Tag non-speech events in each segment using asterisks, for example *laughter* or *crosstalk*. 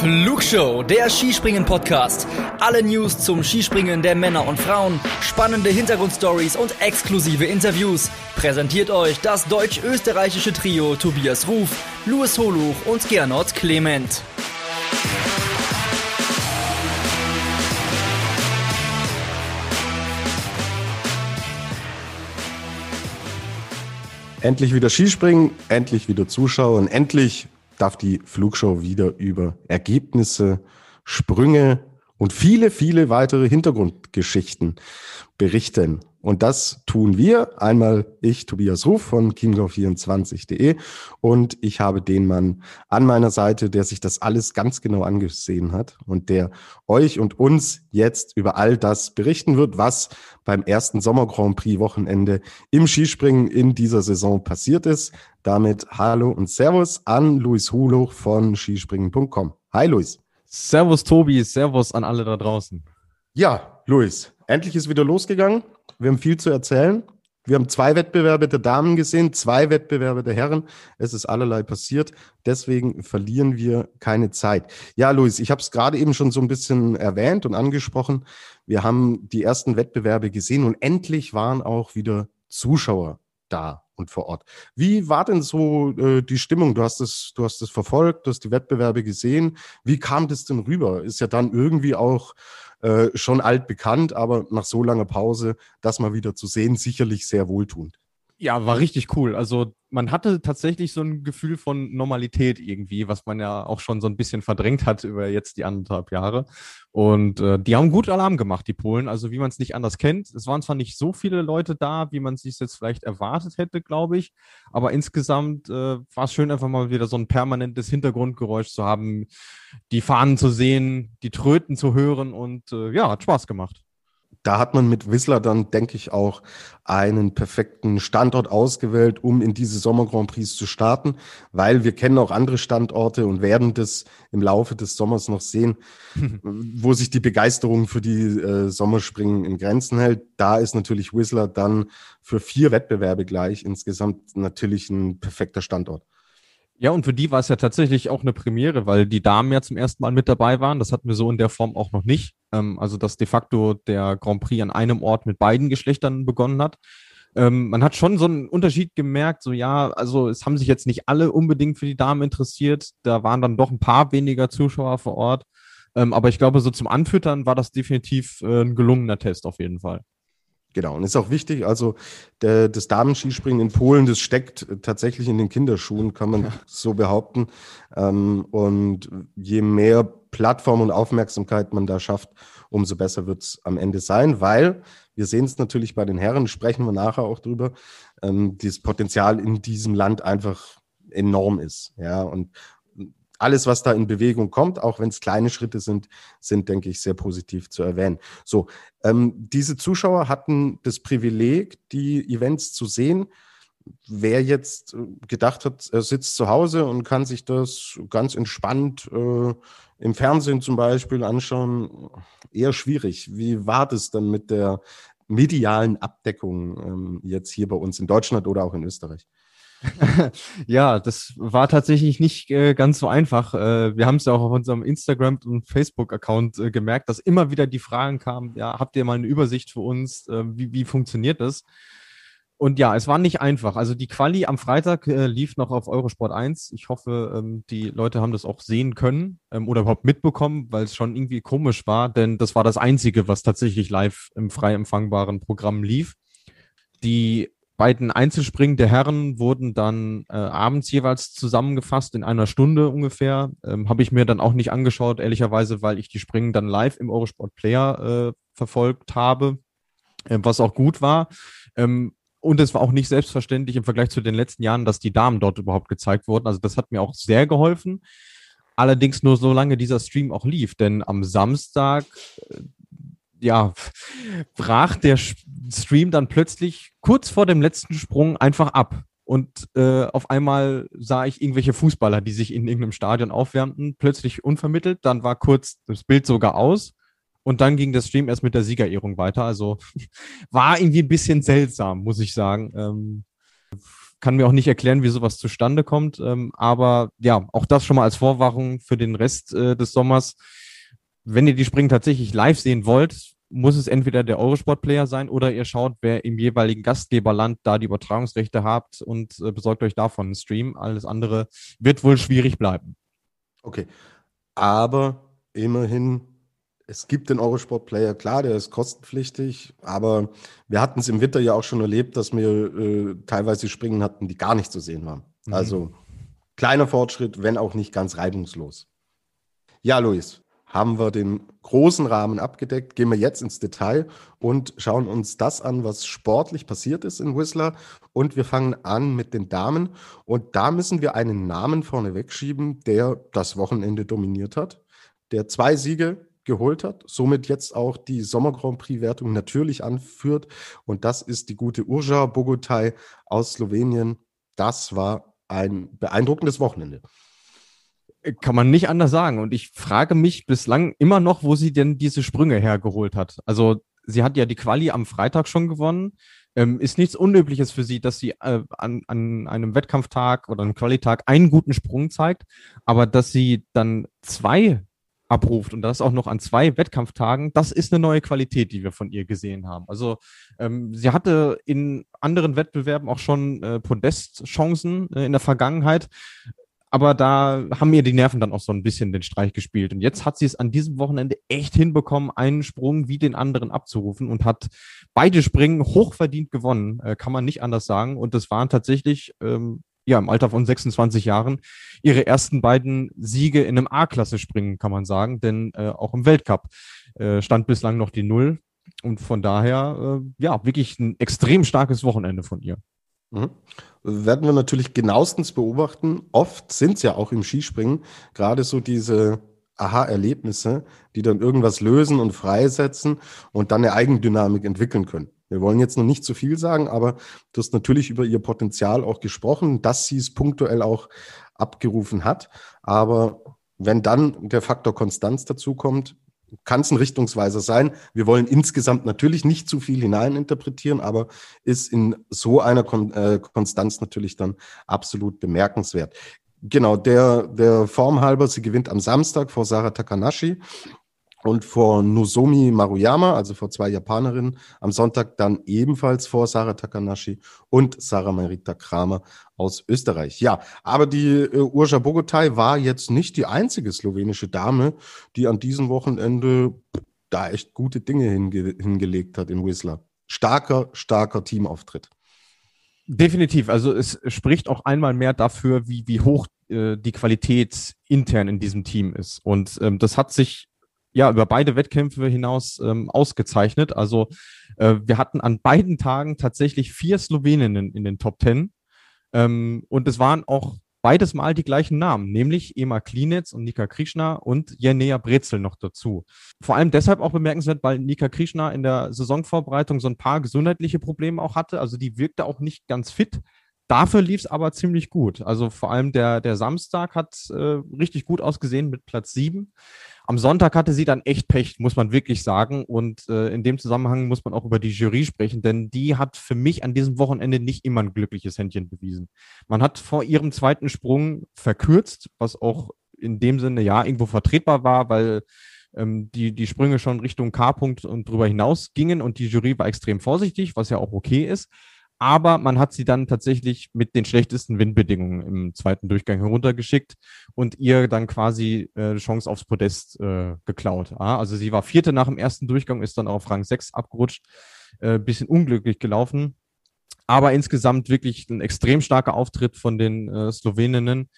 Flugshow, der Skispringen-Podcast. Alle News zum Skispringen der Männer und Frauen, spannende Hintergrundstories und exklusive Interviews. Präsentiert euch das deutsch-österreichische Trio Tobias Ruf, Louis Holuch und Gernot Clement. Endlich wieder Skispringen, endlich wieder Zuschauer und endlich darf die Flugshow wieder über Ergebnisse, Sprünge und viele, viele weitere Hintergrundgeschichten berichten. Und das tun wir. Einmal ich, Tobias Ruf von chiemgau24.de und ich habe den Mann an meiner Seite, der sich das alles ganz genau angesehen hat und der euch und uns jetzt über all das berichten wird, was beim ersten Sommer Grand Prix Wochenende im Skispringen in dieser Saison passiert ist. Damit Hallo und Servus an Luis Huloch von skispringen.com. Hi Luis. Servus Tobi, Servus an alle da draußen. Ja, Luis, endlich ist wieder losgegangen. Wir haben viel zu erzählen. Wir haben zwei Wettbewerbe der Damen gesehen, zwei Wettbewerbe der Herren. Es ist allerlei passiert. Deswegen verlieren wir keine Zeit. Ja, Luis, ich habe es gerade eben schon so ein bisschen erwähnt und angesprochen. Wir haben die ersten Wettbewerbe gesehen und endlich waren auch wieder Zuschauer da und vor Ort. Wie war denn so äh, die Stimmung? Du hast es, du hast es verfolgt, du hast die Wettbewerbe gesehen. Wie kam das denn rüber? Ist ja dann irgendwie auch äh, schon altbekannt, aber nach so langer Pause, das mal wieder zu sehen, sicherlich sehr wohltuend. Ja, war richtig cool. Also man hatte tatsächlich so ein Gefühl von Normalität irgendwie, was man ja auch schon so ein bisschen verdrängt hat über jetzt die anderthalb Jahre. Und äh, die haben gut Alarm gemacht, die Polen. Also wie man es nicht anders kennt. Es waren zwar nicht so viele Leute da, wie man es sich jetzt vielleicht erwartet hätte, glaube ich. Aber insgesamt äh, war es schön, einfach mal wieder so ein permanentes Hintergrundgeräusch zu haben, die Fahnen zu sehen, die Tröten zu hören und äh, ja, hat Spaß gemacht da hat man mit Whistler dann, denke ich, auch einen perfekten Standort ausgewählt, um in diese Sommer Grand Prix zu starten, weil wir kennen auch andere Standorte und werden das im Laufe des Sommers noch sehen, *laughs* wo sich die Begeisterung für die äh, Sommerspringen in Grenzen hält. Da ist natürlich Whistler dann für vier Wettbewerbe gleich insgesamt natürlich ein perfekter Standort. Ja, und für die war es ja tatsächlich auch eine Premiere, weil die Damen ja zum ersten Mal mit dabei waren. Das hatten wir so in der Form auch noch nicht. Ähm, also, dass de facto der Grand Prix an einem Ort mit beiden Geschlechtern begonnen hat. Ähm, man hat schon so einen Unterschied gemerkt, so ja, also es haben sich jetzt nicht alle unbedingt für die Damen interessiert. Da waren dann doch ein paar weniger Zuschauer vor Ort. Ähm, aber ich glaube, so zum Anfüttern war das definitiv äh, ein gelungener Test auf jeden Fall. Genau, und ist auch wichtig, also der, das Damenskispringen in Polen, das steckt tatsächlich in den Kinderschuhen, kann man ja. so behaupten. Ähm, und je mehr Plattform und Aufmerksamkeit man da schafft, umso besser wird es am Ende sein, weil wir sehen es natürlich bei den Herren, sprechen wir nachher auch drüber, ähm, das Potenzial in diesem Land einfach enorm ist. Ja, und alles, was da in Bewegung kommt, auch wenn es kleine Schritte sind, sind, denke ich, sehr positiv zu erwähnen. So, ähm, diese Zuschauer hatten das Privileg, die Events zu sehen. Wer jetzt äh, gedacht hat, er sitzt zu Hause und kann sich das ganz entspannt äh, im Fernsehen zum Beispiel anschauen, eher schwierig. Wie war das dann mit der medialen Abdeckung ähm, jetzt hier bei uns in Deutschland oder auch in Österreich? *laughs* ja, das war tatsächlich nicht äh, ganz so einfach. Äh, wir haben es ja auch auf unserem Instagram- und Facebook-Account äh, gemerkt, dass immer wieder die Fragen kamen, ja, habt ihr mal eine Übersicht für uns? Äh, wie, wie funktioniert das? Und ja, es war nicht einfach. Also die Quali am Freitag äh, lief noch auf Eurosport 1. Ich hoffe, ähm, die Leute haben das auch sehen können ähm, oder überhaupt mitbekommen, weil es schon irgendwie komisch war, denn das war das Einzige, was tatsächlich live im frei empfangbaren Programm lief. Die beiden Einzelspringen der Herren wurden dann äh, abends jeweils zusammengefasst in einer Stunde ungefähr. Ähm, Habe ich mir dann auch nicht angeschaut, ehrlicherweise, weil ich die Springen dann live im Eurosport Player äh, verfolgt habe, äh, was auch gut war. Ähm, und es war auch nicht selbstverständlich im Vergleich zu den letzten Jahren, dass die Damen dort überhaupt gezeigt wurden. Also das hat mir auch sehr geholfen. Allerdings nur solange dieser Stream auch lief, denn am Samstag äh, ja, brach der Stream dann plötzlich kurz vor dem letzten Sprung einfach ab. Und äh, auf einmal sah ich irgendwelche Fußballer, die sich in irgendeinem Stadion aufwärmten, plötzlich unvermittelt. Dann war kurz das Bild sogar aus. Und dann ging der Stream erst mit der Siegerehrung weiter. Also *laughs* war irgendwie ein bisschen seltsam, muss ich sagen. Ähm, kann mir auch nicht erklären, wie sowas zustande kommt. Ähm, aber ja, auch das schon mal als Vorwarnung für den Rest äh, des Sommers. Wenn ihr die Springen tatsächlich live sehen wollt, muss es entweder der Eurosport-Player sein oder ihr schaut, wer im jeweiligen Gastgeberland da die Übertragungsrechte habt und äh, besorgt euch davon einen Stream. Alles andere wird wohl schwierig bleiben. Okay. Aber immerhin, es gibt den Eurosport-Player, klar, der ist kostenpflichtig, aber wir hatten es im Winter ja auch schon erlebt, dass wir äh, teilweise Springen hatten, die gar nicht zu sehen waren. Mhm. Also kleiner Fortschritt, wenn auch nicht ganz reibungslos. Ja, Luis, haben wir den großen Rahmen abgedeckt. Gehen wir jetzt ins Detail und schauen uns das an, was sportlich passiert ist in Whistler. Und wir fangen an mit den Damen. Und da müssen wir einen Namen vorne wegschieben, der das Wochenende dominiert hat, der zwei Siege geholt hat, somit jetzt auch die Sommer Grand Prix Wertung natürlich anführt. Und das ist die gute Urja Bogotaj aus Slowenien. Das war ein beeindruckendes Wochenende. Kann man nicht anders sagen. Und ich frage mich bislang immer noch, wo sie denn diese Sprünge hergeholt hat. Also sie hat ja die Quali am Freitag schon gewonnen. Ähm, ist nichts Unübliches für sie, dass sie äh, an, an einem Wettkampftag oder einem Qualitag einen guten Sprung zeigt, aber dass sie dann zwei abruft und das auch noch an zwei Wettkampftagen, das ist eine neue Qualität, die wir von ihr gesehen haben. Also ähm, sie hatte in anderen Wettbewerben auch schon äh, Podestchancen äh, in der Vergangenheit, aber da haben mir die Nerven dann auch so ein bisschen den Streich gespielt. Und jetzt hat sie es an diesem Wochenende echt hinbekommen, einen Sprung wie den anderen abzurufen und hat beide Springen hochverdient gewonnen, äh, kann man nicht anders sagen. Und das waren tatsächlich, ähm, ja, im Alter von 26 Jahren ihre ersten beiden Siege in einem A-Klasse-Springen, kann man sagen. Denn äh, auch im Weltcup äh, stand bislang noch die Null. Und von daher, äh, ja, wirklich ein extrem starkes Wochenende von ihr. Mhm. Werden wir natürlich genauestens beobachten. Oft sind es ja auch im Skispringen gerade so diese Aha-Erlebnisse, die dann irgendwas lösen und freisetzen und dann eine Eigendynamik entwickeln können. Wir wollen jetzt noch nicht zu viel sagen, aber du hast natürlich über ihr Potenzial auch gesprochen, dass sie es punktuell auch abgerufen hat. Aber wenn dann der Faktor Konstanz dazukommt, kann es ein Richtungsweiser sein. Wir wollen insgesamt natürlich nicht zu viel hineininterpretieren, aber ist in so einer Kon äh, Konstanz natürlich dann absolut bemerkenswert. Genau, der, der Form halber, sie gewinnt am Samstag vor Sarah Takanashi und vor Nozomi Maruyama, also vor zwei Japanerinnen, am Sonntag dann ebenfalls vor Sarah Takanashi und Sarah Marita Kramer aus Österreich. Ja, aber die äh, Urja Bogotaj war jetzt nicht die einzige slowenische Dame, die an diesem Wochenende da echt gute Dinge hinge hingelegt hat in Whistler. Starker, starker Teamauftritt. Definitiv. Also es spricht auch einmal mehr dafür, wie, wie hoch äh, die Qualität intern in diesem Team ist. Und ähm, das hat sich ja über beide Wettkämpfe hinaus ähm, ausgezeichnet. Also äh, wir hatten an beiden Tagen tatsächlich vier Sloweninnen in den Top Ten. Ähm, und es waren auch beides Mal die gleichen Namen, nämlich Ema Klinitz und Nika Krishna und Jenea Brezel noch dazu. Vor allem deshalb auch bemerkenswert, weil Nika Krishna in der Saisonvorbereitung so ein paar gesundheitliche Probleme auch hatte. Also die wirkte auch nicht ganz fit. Dafür lief es aber ziemlich gut. Also vor allem der, der Samstag hat äh, richtig gut ausgesehen mit Platz sieben. Am Sonntag hatte sie dann echt Pech, muss man wirklich sagen. Und äh, in dem Zusammenhang muss man auch über die Jury sprechen, denn die hat für mich an diesem Wochenende nicht immer ein glückliches Händchen bewiesen. Man hat vor ihrem zweiten Sprung verkürzt, was auch in dem Sinne ja irgendwo vertretbar war, weil ähm, die, die Sprünge schon Richtung K-Punkt und drüber hinaus gingen und die Jury war extrem vorsichtig, was ja auch okay ist aber man hat sie dann tatsächlich mit den schlechtesten Windbedingungen im zweiten Durchgang heruntergeschickt und ihr dann quasi äh, Chance aufs Podest äh, geklaut. Ah, also sie war vierte nach dem ersten Durchgang, ist dann auf Rang 6 abgerutscht, äh, bisschen unglücklich gelaufen. Aber insgesamt wirklich ein extrem starker Auftritt von den äh, Sloweninnen,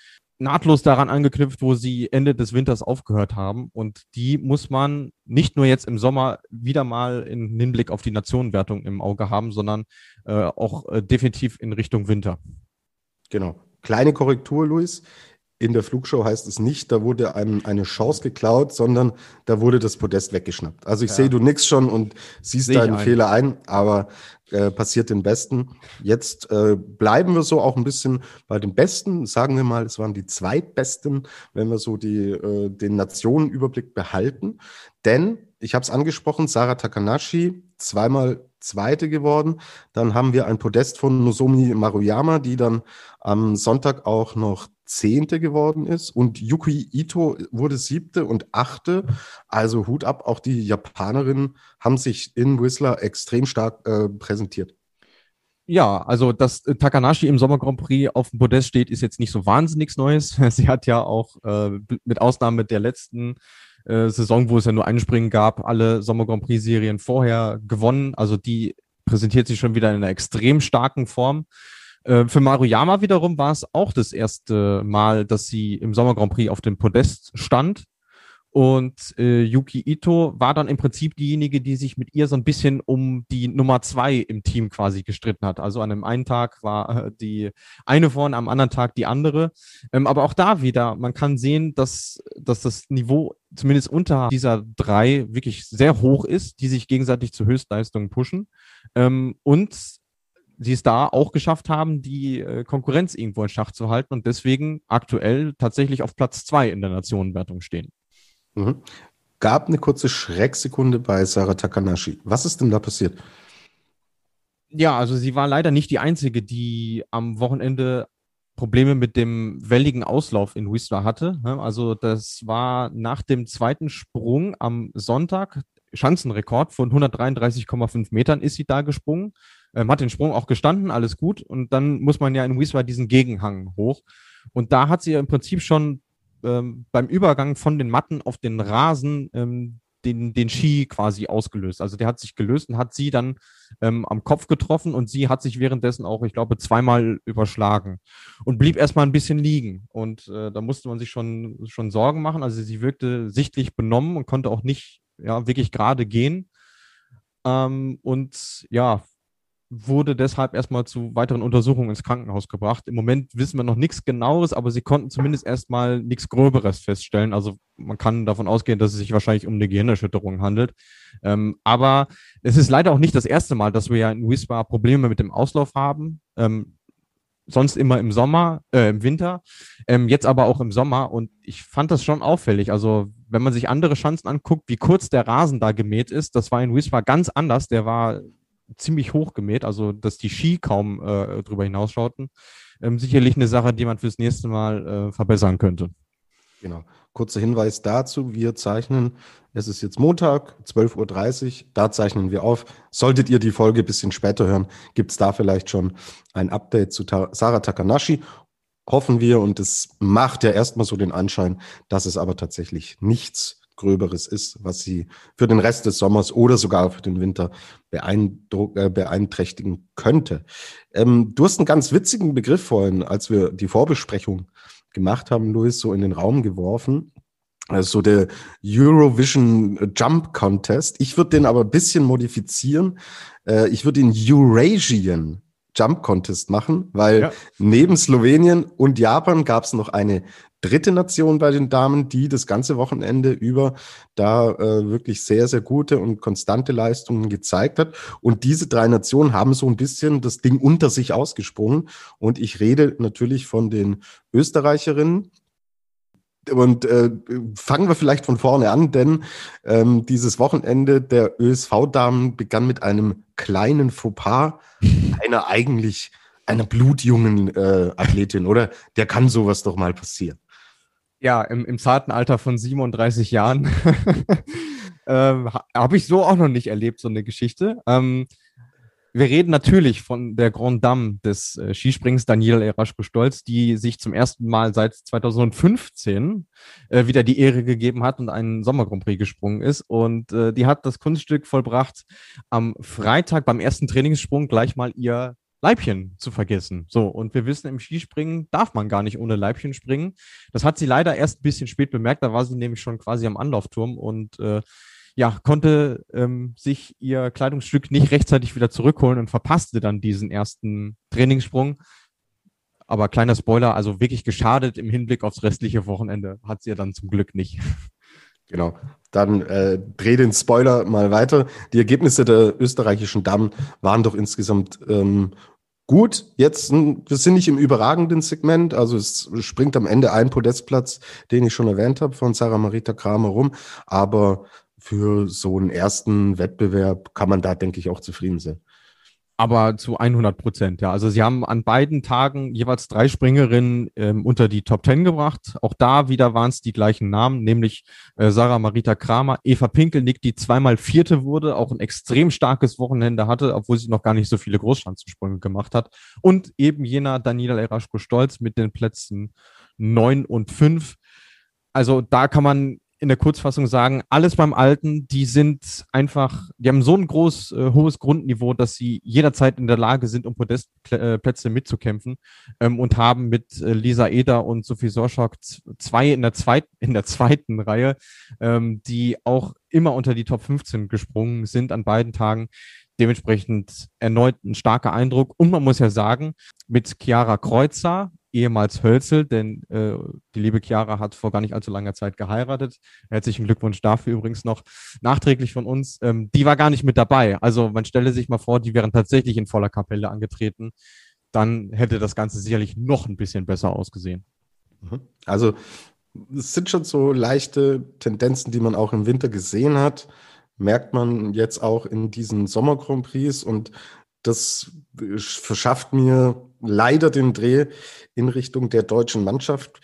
nahtlos daran angeknüpft, wo sie Ende des Winters aufgehört haben. Und die muss man nicht nur jetzt im Sommer wieder mal in Hinblick auf die Nationenwertung im Auge haben, sondern äh, auch äh, definitiv in Richtung Winter. Genau. Kleine Korrektur, Luis. In der Flugshow heißt es nicht, da wurde einem eine Chance geklaut, sondern da wurde das Podest weggeschnappt. Also ich ja. sehe, du nix schon und siehst deinen ein. Fehler ein, aber äh, passiert den Besten. Jetzt äh, bleiben wir so auch ein bisschen bei den Besten. Sagen wir mal, es waren die zweitbesten, wenn wir so die, äh, den Nationenüberblick behalten. Denn, ich habe es angesprochen, Sarah Takanashi, zweimal Zweite geworden. Dann haben wir ein Podest von Nozomi Maruyama, die dann am Sonntag auch noch Zehnte geworden ist. Und Yuki Ito wurde Siebte und Achte. Also Hut ab, auch die Japanerinnen haben sich in Whistler extrem stark äh, präsentiert. Ja, also dass äh, Takanashi im Sommer Grand Prix auf dem Podest steht, ist jetzt nicht so wahnsinnig Neues. *laughs* Sie hat ja auch äh, mit Ausnahme der letzten äh, Saison, wo es ja nur ein Springen gab, alle Sommer Grand Prix Serien vorher gewonnen. Also die präsentiert sich schon wieder in einer extrem starken Form. Äh, für Maruyama wiederum war es auch das erste Mal, dass sie im Sommer Grand Prix auf dem Podest stand. Und äh, Yuki Ito war dann im Prinzip diejenige, die sich mit ihr so ein bisschen um die Nummer zwei im Team quasi gestritten hat. Also an einem einen Tag war äh, die eine vorne, am anderen Tag die andere. Ähm, aber auch da wieder, man kann sehen, dass, dass das Niveau zumindest unter dieser drei wirklich sehr hoch ist, die sich gegenseitig zu Höchstleistungen pushen. Ähm, und sie es da auch geschafft haben, die äh, Konkurrenz irgendwo in Schach zu halten und deswegen aktuell tatsächlich auf Platz zwei in der Nationenwertung stehen. Mhm. Gab eine kurze Schrecksekunde bei Sarah Takanashi. Was ist denn da passiert? Ja, also sie war leider nicht die Einzige, die am Wochenende Probleme mit dem welligen Auslauf in Whistler hatte. Also das war nach dem zweiten Sprung am Sonntag, Schanzenrekord von 133,5 Metern ist sie da gesprungen, ähm, hat den Sprung auch gestanden, alles gut. Und dann muss man ja in Whistler diesen Gegenhang hoch. Und da hat sie ja im Prinzip schon ähm, beim Übergang von den Matten auf den Rasen ähm, den, den Ski quasi ausgelöst. Also der hat sich gelöst und hat sie dann ähm, am Kopf getroffen und sie hat sich währenddessen auch, ich glaube, zweimal überschlagen und blieb erstmal ein bisschen liegen. Und äh, da musste man sich schon, schon Sorgen machen. Also sie wirkte sichtlich benommen und konnte auch nicht ja, wirklich gerade gehen. Ähm, und ja, wurde deshalb erstmal zu weiteren Untersuchungen ins Krankenhaus gebracht. Im Moment wissen wir noch nichts Genaues, aber sie konnten zumindest erstmal nichts Gröberes feststellen. Also man kann davon ausgehen, dass es sich wahrscheinlich um eine Gehirnerschütterung handelt. Ähm, aber es ist leider auch nicht das erste Mal, dass wir ja in Wismar Probleme mit dem Auslauf haben. Ähm, sonst immer im Sommer, äh, im Winter, ähm, jetzt aber auch im Sommer. Und ich fand das schon auffällig. Also wenn man sich andere Chancen anguckt, wie kurz der Rasen da gemäht ist, das war in Wismar ganz anders. Der war ziemlich hoch gemäht, also dass die Ski kaum äh, drüber hinausschauten. Ähm, sicherlich eine Sache, die man fürs nächste Mal äh, verbessern könnte. Genau. Kurzer Hinweis dazu. Wir zeichnen, es ist jetzt Montag, 12.30 Uhr, da zeichnen wir auf. Solltet ihr die Folge ein bisschen später hören, gibt es da vielleicht schon ein Update zu Ta Sarah Takanashi. Hoffen wir und es macht ja erstmal so den Anschein, dass es aber tatsächlich nichts Gröberes ist, was sie für den Rest des Sommers oder sogar für den Winter äh, beeinträchtigen könnte. Ähm, du hast einen ganz witzigen Begriff vorhin, als wir die Vorbesprechung gemacht haben, Luis, so in den Raum geworfen. Also der Eurovision Jump Contest. Ich würde den aber ein bisschen modifizieren. Äh, ich würde den Eurasian Jump Contest machen, weil ja. neben Slowenien und Japan gab es noch eine dritte Nation bei den Damen, die das ganze Wochenende über da äh, wirklich sehr, sehr gute und konstante Leistungen gezeigt hat. Und diese drei Nationen haben so ein bisschen das Ding unter sich ausgesprungen. Und ich rede natürlich von den Österreicherinnen, und äh, fangen wir vielleicht von vorne an, denn ähm, dieses Wochenende der ÖSV-Damen begann mit einem kleinen Fauxpas einer eigentlich einer blutjungen äh, Athletin, oder? Der kann sowas doch mal passieren. Ja, im, im zarten Alter von 37 Jahren *laughs* ähm, habe ich so auch noch nicht erlebt, so eine Geschichte. Ähm, wir reden natürlich von der Grand Dame des äh, Skisprings, Daniel Eraschko-Stolz, die sich zum ersten Mal seit 2015 äh, wieder die Ehre gegeben hat und einen Sommer Grand Prix gesprungen ist. Und äh, die hat das Kunststück vollbracht, am Freitag beim ersten Trainingssprung gleich mal ihr Leibchen zu vergessen. So, und wir wissen, im Skispringen darf man gar nicht ohne Leibchen springen. Das hat sie leider erst ein bisschen spät bemerkt, da war sie nämlich schon quasi am Anlaufturm und äh, ja, konnte ähm, sich ihr Kleidungsstück nicht rechtzeitig wieder zurückholen und verpasste dann diesen ersten Trainingssprung. Aber kleiner Spoiler, also wirklich geschadet im Hinblick aufs restliche Wochenende hat sie ja dann zum Glück nicht. *laughs* Genau. Dann äh, dreh den Spoiler mal weiter. Die Ergebnisse der österreichischen Damen waren doch insgesamt ähm, gut. Jetzt, wir sind nicht im überragenden Segment. Also es springt am Ende ein Podestplatz, den ich schon erwähnt habe, von Sarah Marita Kramer rum. Aber für so einen ersten Wettbewerb kann man da, denke ich, auch zufrieden sein aber zu 100 Prozent, ja. Also sie haben an beiden Tagen jeweils drei Springerinnen ähm, unter die Top Ten gebracht. Auch da wieder waren es die gleichen Namen, nämlich äh, Sarah Marita Kramer, Eva Pinkelnick, die zweimal Vierte wurde, auch ein extrem starkes Wochenende hatte, obwohl sie noch gar nicht so viele Großschanzensprünge gemacht hat. Und eben jener Daniela Eraschko-Stolz mit den Plätzen neun und fünf. Also da kann man in der Kurzfassung sagen, alles beim Alten, die sind einfach, die haben so ein groß, äh, hohes Grundniveau, dass sie jederzeit in der Lage sind, um Podestplätze mitzukämpfen ähm, und haben mit äh, Lisa Eder und Sophie Sorschok zwei in der zweiten, *laughs* in der zweiten Reihe, ähm, die auch immer unter die Top 15 gesprungen sind an beiden Tagen. Dementsprechend erneut ein starker Eindruck. Und man muss ja sagen, mit Chiara Kreuzer ehemals Hölzel, denn äh, die liebe Chiara hat vor gar nicht allzu langer Zeit geheiratet. Herzlichen Glückwunsch dafür übrigens noch nachträglich von uns. Ähm, die war gar nicht mit dabei. Also man stelle sich mal vor, die wären tatsächlich in voller Kapelle angetreten. Dann hätte das Ganze sicherlich noch ein bisschen besser ausgesehen. Mhm. Also es sind schon so leichte Tendenzen, die man auch im Winter gesehen hat. Merkt man jetzt auch in diesen Sommer Grand Prix und das verschafft mir leider den Dreh in Richtung der deutschen Mannschaft.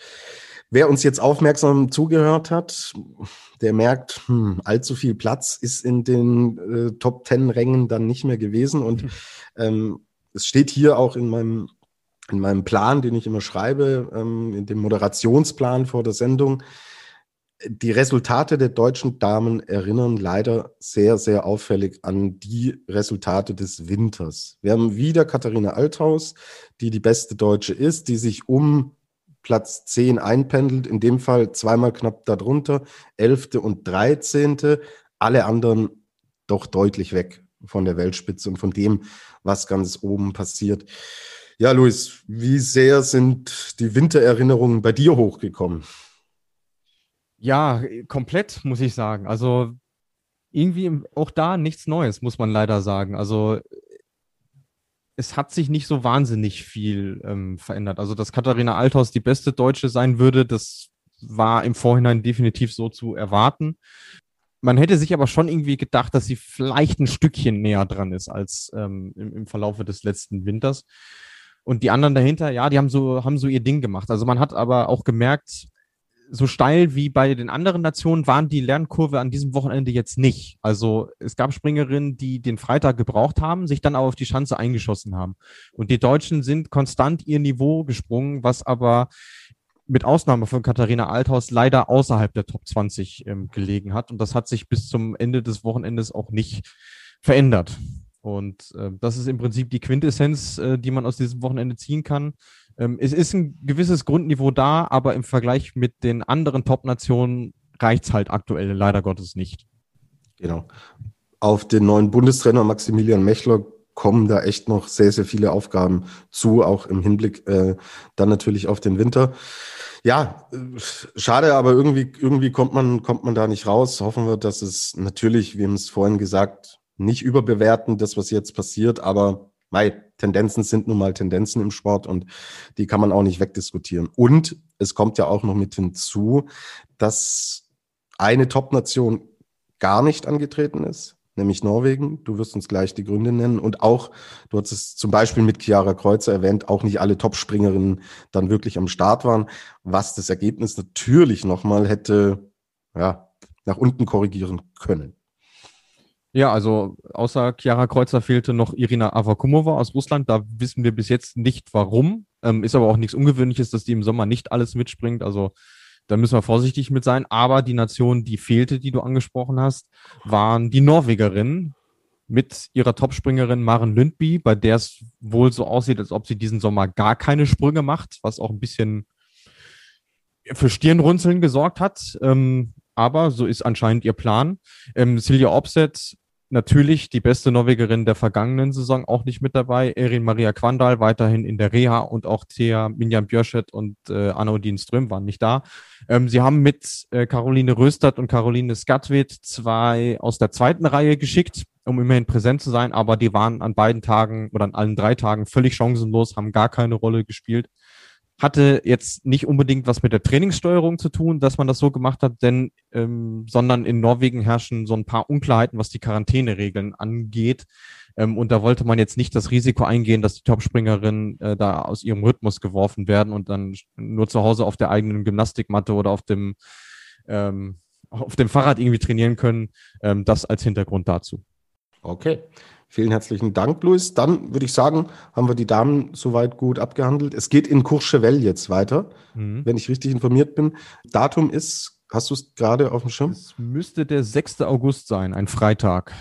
Wer uns jetzt aufmerksam zugehört hat, der merkt, hm, allzu viel Platz ist in den äh, Top Ten Rängen dann nicht mehr gewesen. Und mhm. ähm, es steht hier auch in meinem, in meinem Plan, den ich immer schreibe, ähm, in dem Moderationsplan vor der Sendung, die Resultate der deutschen Damen erinnern leider sehr, sehr auffällig an die Resultate des Winters. Wir haben wieder Katharina Althaus, die die beste Deutsche ist, die sich um Platz 10 einpendelt, in dem Fall zweimal knapp darunter, 11. und 13. Alle anderen doch deutlich weg von der Weltspitze und von dem, was ganz oben passiert. Ja, Luis, wie sehr sind die Wintererinnerungen bei dir hochgekommen? Ja, komplett, muss ich sagen. Also irgendwie auch da nichts Neues, muss man leider sagen. Also es hat sich nicht so wahnsinnig viel ähm, verändert. Also, dass Katharina Althaus die beste Deutsche sein würde, das war im Vorhinein definitiv so zu erwarten. Man hätte sich aber schon irgendwie gedacht, dass sie vielleicht ein Stückchen näher dran ist als ähm, im, im Verlaufe des letzten Winters. Und die anderen dahinter, ja, die haben so, haben so ihr Ding gemacht. Also man hat aber auch gemerkt, so steil wie bei den anderen Nationen waren die Lernkurve an diesem Wochenende jetzt nicht. Also es gab Springerinnen, die den Freitag gebraucht haben, sich dann aber auf die Schanze eingeschossen haben. Und die Deutschen sind konstant ihr Niveau gesprungen, was aber mit Ausnahme von Katharina Althaus leider außerhalb der Top 20 ähm, gelegen hat. Und das hat sich bis zum Ende des Wochenendes auch nicht verändert. Und äh, das ist im Prinzip die Quintessenz, äh, die man aus diesem Wochenende ziehen kann. Ähm, es ist ein gewisses Grundniveau da, aber im Vergleich mit den anderen Top-Nationen reicht es halt aktuell leider Gottes nicht. Genau. Auf den neuen Bundestrainer Maximilian Mechler kommen da echt noch sehr, sehr viele Aufgaben zu, auch im Hinblick äh, dann natürlich auf den Winter. Ja, äh, schade, aber irgendwie, irgendwie kommt man, kommt man da nicht raus. Hoffen wir, dass es natürlich, wir haben es vorhin gesagt, nicht überbewerten, das, was jetzt passiert, aber mei, Tendenzen sind nun mal Tendenzen im Sport und die kann man auch nicht wegdiskutieren. Und es kommt ja auch noch mit hinzu, dass eine Top-Nation gar nicht angetreten ist, nämlich Norwegen. Du wirst uns gleich die Gründe nennen. Und auch, du hast es zum Beispiel mit Chiara Kreuzer erwähnt, auch nicht alle Top-Springerinnen dann wirklich am Start waren, was das Ergebnis natürlich nochmal hätte, ja, nach unten korrigieren können. Ja, also außer Chiara Kreuzer fehlte noch Irina Avakumova aus Russland. Da wissen wir bis jetzt nicht warum. Ähm, ist aber auch nichts Ungewöhnliches, dass die im Sommer nicht alles mitspringt. Also da müssen wir vorsichtig mit sein. Aber die Nation, die fehlte, die du angesprochen hast, waren die Norwegerinnen mit ihrer Topspringerin Maren Lündby, bei der es wohl so aussieht, als ob sie diesen Sommer gar keine Sprünge macht, was auch ein bisschen für Stirnrunzeln gesorgt hat. Ähm, aber so ist anscheinend ihr Plan. Ähm, Silja Opset, natürlich die beste Norwegerin der vergangenen Saison, auch nicht mit dabei. Erin Maria Quandal weiterhin in der Reha und auch Thea Minjan Björschet und äh, Anna Odin Ström waren nicht da. Ähm, sie haben mit äh, Caroline Röstert und Caroline Skatwit zwei aus der zweiten Reihe geschickt, um immerhin präsent zu sein, aber die waren an beiden Tagen oder an allen drei Tagen völlig chancenlos, haben gar keine Rolle gespielt. Hatte jetzt nicht unbedingt was mit der Trainingssteuerung zu tun, dass man das so gemacht hat, denn ähm, sondern in Norwegen herrschen so ein paar Unklarheiten, was die Quarantäneregeln angeht. Ähm, und da wollte man jetzt nicht das Risiko eingehen, dass die Topspringerinnen äh, da aus ihrem Rhythmus geworfen werden und dann nur zu Hause auf der eigenen Gymnastikmatte oder auf dem ähm, auf dem Fahrrad irgendwie trainieren können. Ähm, das als Hintergrund dazu. Okay. Vielen herzlichen Dank, Luis. Dann würde ich sagen, haben wir die Damen soweit gut abgehandelt. Es geht in Courchevel jetzt weiter, mhm. wenn ich richtig informiert bin. Datum ist, hast du es gerade auf dem Schirm? Es müsste der 6. August sein, ein Freitag.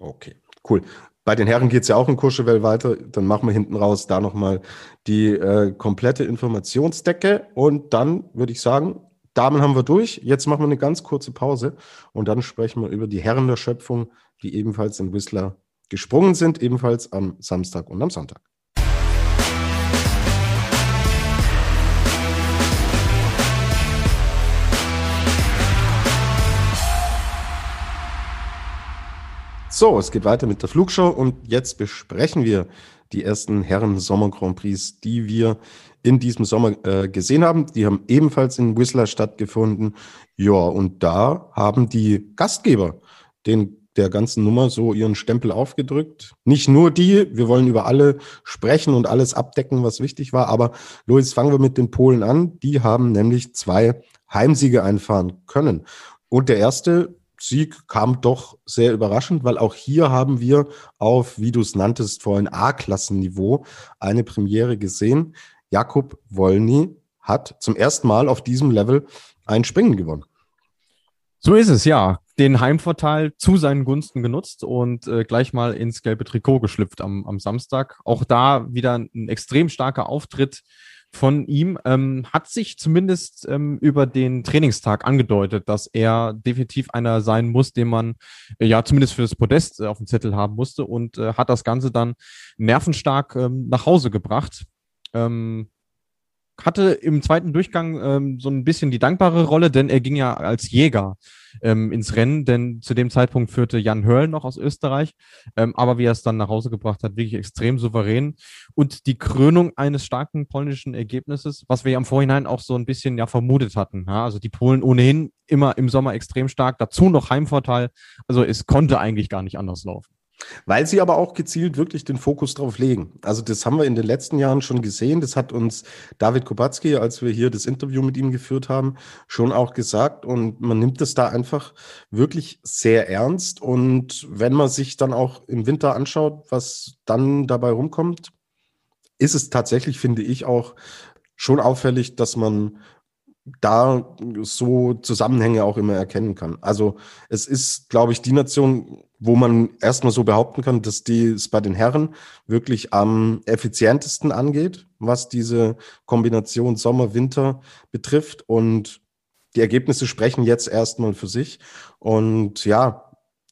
Okay, cool. Bei den Herren geht es ja auch in Courchevel weiter. Dann machen wir hinten raus da nochmal die äh, komplette Informationsdecke. Und dann würde ich sagen, Damen haben wir durch. Jetzt machen wir eine ganz kurze Pause und dann sprechen wir über die Herren der Schöpfung, die ebenfalls in Whistler gesprungen sind, ebenfalls am Samstag und am Sonntag. So, es geht weiter mit der Flugshow und jetzt besprechen wir die ersten Herren Sommer Grand Prix, die wir in diesem Sommer äh, gesehen haben. Die haben ebenfalls in Whistler stattgefunden. Ja, und da haben die Gastgeber den der ganzen Nummer so ihren Stempel aufgedrückt. Nicht nur die, wir wollen über alle sprechen und alles abdecken, was wichtig war. Aber Luis, fangen wir mit den Polen an. Die haben nämlich zwei Heimsiege einfahren können. Und der erste Sieg kam doch sehr überraschend, weil auch hier haben wir auf, wie du es nanntest, vorhin A-Klassenniveau eine Premiere gesehen. Jakub Wolny hat zum ersten Mal auf diesem Level ein Springen gewonnen. So ist es, ja. Den Heimvorteil zu seinen Gunsten genutzt und äh, gleich mal ins gelbe Trikot geschlüpft am, am Samstag. Auch da wieder ein extrem starker Auftritt von ihm. Ähm, hat sich zumindest ähm, über den Trainingstag angedeutet, dass er definitiv einer sein muss, den man äh, ja zumindest für das Podest äh, auf dem Zettel haben musste und äh, hat das Ganze dann nervenstark ähm, nach Hause gebracht. Ähm, hatte im zweiten Durchgang ähm, so ein bisschen die dankbare Rolle, denn er ging ja als Jäger ähm, ins Rennen, denn zu dem Zeitpunkt führte Jan Hörl noch aus Österreich, ähm, aber wie er es dann nach Hause gebracht hat, wirklich extrem souverän und die Krönung eines starken polnischen Ergebnisses, was wir ja im Vorhinein auch so ein bisschen ja vermutet hatten. Ja? Also die Polen ohnehin immer im Sommer extrem stark, dazu noch Heimvorteil, also es konnte eigentlich gar nicht anders laufen. Weil sie aber auch gezielt wirklich den Fokus drauf legen. Also das haben wir in den letzten Jahren schon gesehen. Das hat uns David Kubacki, als wir hier das Interview mit ihm geführt haben, schon auch gesagt. Und man nimmt es da einfach wirklich sehr ernst. Und wenn man sich dann auch im Winter anschaut, was dann dabei rumkommt, ist es tatsächlich, finde ich, auch schon auffällig, dass man da so Zusammenhänge auch immer erkennen kann. Also es ist, glaube ich, die Nation, wo man erstmal so behaupten kann, dass die es bei den Herren wirklich am effizientesten angeht, was diese Kombination Sommer-Winter betrifft. Und die Ergebnisse sprechen jetzt erstmal für sich. Und ja,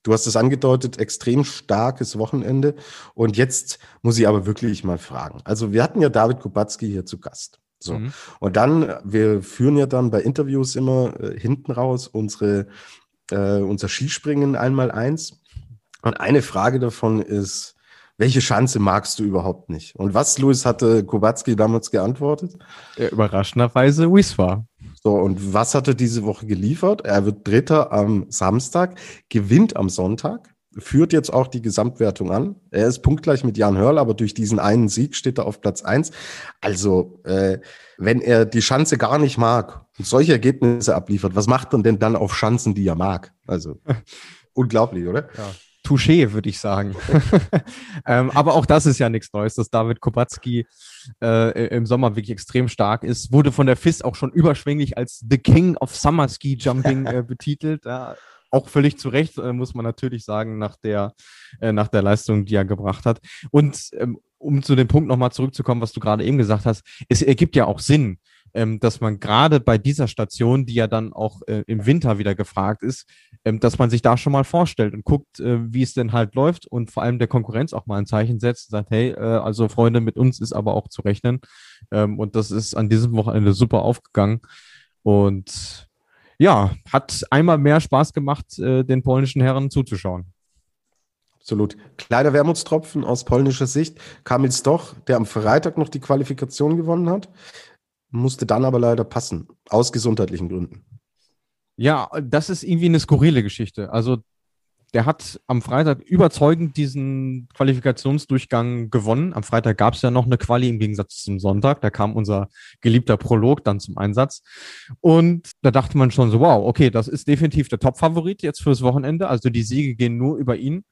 Du hast es angedeutet, extrem starkes Wochenende. Und jetzt muss ich aber wirklich mal fragen. Also wir hatten ja David Kubacki hier zu Gast. So. Mhm. Und dann, wir führen ja dann bei Interviews immer äh, hinten raus unsere, äh, unser Skispringen einmal eins. Und eine Frage davon ist, welche Chance magst du überhaupt nicht? Und was, Luis, hatte Kubacki damals geantwortet? Ja, überraschenderweise Wiswa. So, und was hat er diese Woche geliefert? Er wird Dritter am Samstag, gewinnt am Sonntag führt jetzt auch die Gesamtwertung an. Er ist punktgleich mit Jan Hörl, aber durch diesen einen Sieg steht er auf Platz eins. Also, äh, wenn er die Schanze gar nicht mag und solche Ergebnisse abliefert, was macht er denn dann auf Schanzen, die er mag? Also, *laughs* unglaublich, oder? Ja. Touché, würde ich sagen. *laughs* ähm, aber auch das ist ja nichts Neues, dass David Kubacki äh, im Sommer wirklich extrem stark ist. Wurde von der FIS auch schon überschwänglich als The King of Summer Ski Jumping *laughs* äh, betitelt. Ja, auch völlig zu Recht, äh, muss man natürlich sagen, nach der, äh, nach der Leistung, die er gebracht hat. Und ähm, um zu dem Punkt nochmal zurückzukommen, was du gerade eben gesagt hast, es ergibt ja auch Sinn, ähm, dass man gerade bei dieser Station, die ja dann auch äh, im Winter wieder gefragt ist, ähm, dass man sich da schon mal vorstellt und guckt, äh, wie es denn halt läuft und vor allem der Konkurrenz auch mal ein Zeichen setzt und sagt, hey, äh, also Freunde, mit uns ist aber auch zu rechnen. Ähm, und das ist an diesem Wochenende super aufgegangen. Und ja, hat einmal mehr Spaß gemacht, äh, den polnischen Herren zuzuschauen. Absolut. Kleiner Wermutstropfen aus polnischer Sicht kam jetzt doch, der am Freitag noch die Qualifikation gewonnen hat. musste dann aber leider passen, aus gesundheitlichen Gründen. Ja, das ist irgendwie eine skurrile Geschichte. Also der hat am Freitag überzeugend diesen Qualifikationsdurchgang gewonnen. Am Freitag gab es ja noch eine Quali im Gegensatz zum Sonntag. Da kam unser geliebter Prolog dann zum Einsatz. Und da dachte man schon so, wow, okay, das ist definitiv der Top-Favorit jetzt fürs Wochenende. Also die Siege gehen nur über ihn.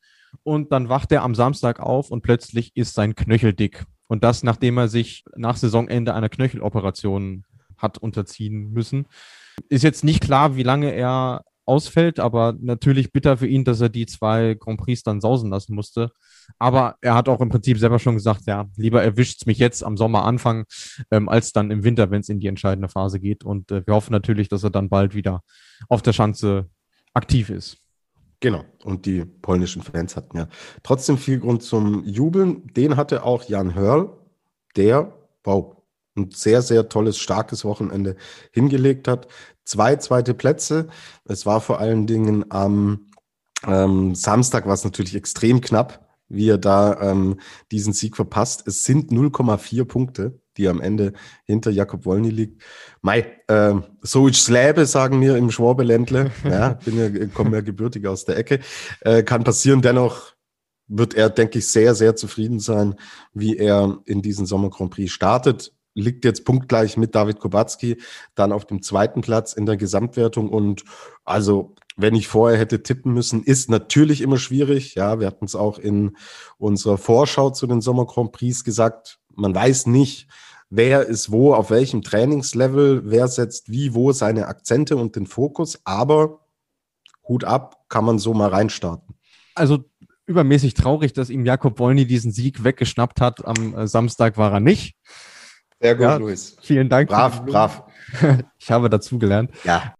Und dann wacht er am Samstag auf und plötzlich ist sein Knöchel dick. Und das, nachdem er sich nach Saisonende einer Knöcheloperation hat unterziehen müssen. Ist jetzt nicht klar, wie lange er ausfällt, aber natürlich bitter für ihn, dass er die zwei Grand Prix dann sausen lassen musste. Aber er hat auch im Prinzip selber schon gesagt, ja, lieber erwischt's mich jetzt am Sommeranfang, ähm, als dann im Winter, wenn es in die entscheidende Phase geht. Und äh, wir hoffen natürlich, dass er dann bald wieder auf der Schanze aktiv ist. Genau. Und die polnischen Fans hatten ja trotzdem viel Grund zum Jubeln. Den hatte auch Jan Hörl, der, wow, ein sehr, sehr tolles, starkes Wochenende hingelegt hat. Zwei zweite Plätze. Es war vor allen Dingen am ähm, Samstag war es natürlich extrem knapp, wie er da ähm, diesen Sieg verpasst. Es sind 0,4 Punkte, die am Ende hinter Jakob Wolny liegt. Mei, äh, so ich släbe, sagen wir im Schwabeländle. *laughs* Ja, bin ja, komme ja gebürtig aus der Ecke. Äh, kann passieren, dennoch wird er, denke ich, sehr, sehr zufrieden sein, wie er in diesen Sommer Grand Prix startet liegt jetzt punktgleich mit David Kubacki, dann auf dem zweiten Platz in der Gesamtwertung. Und also, wenn ich vorher hätte tippen müssen, ist natürlich immer schwierig. Ja, wir hatten es auch in unserer Vorschau zu den Sommer Grand Prix gesagt. Man weiß nicht, wer ist wo, auf welchem Trainingslevel, wer setzt wie, wo seine Akzente und den Fokus. Aber Hut ab, kann man so mal reinstarten. Also übermäßig traurig, dass ihm Jakob Wolny diesen Sieg weggeschnappt hat. Am äh, Samstag war er nicht. Sehr gut, ja, Luis. Vielen Dank. Brav, brav. *laughs* ich habe dazugelernt. Ja.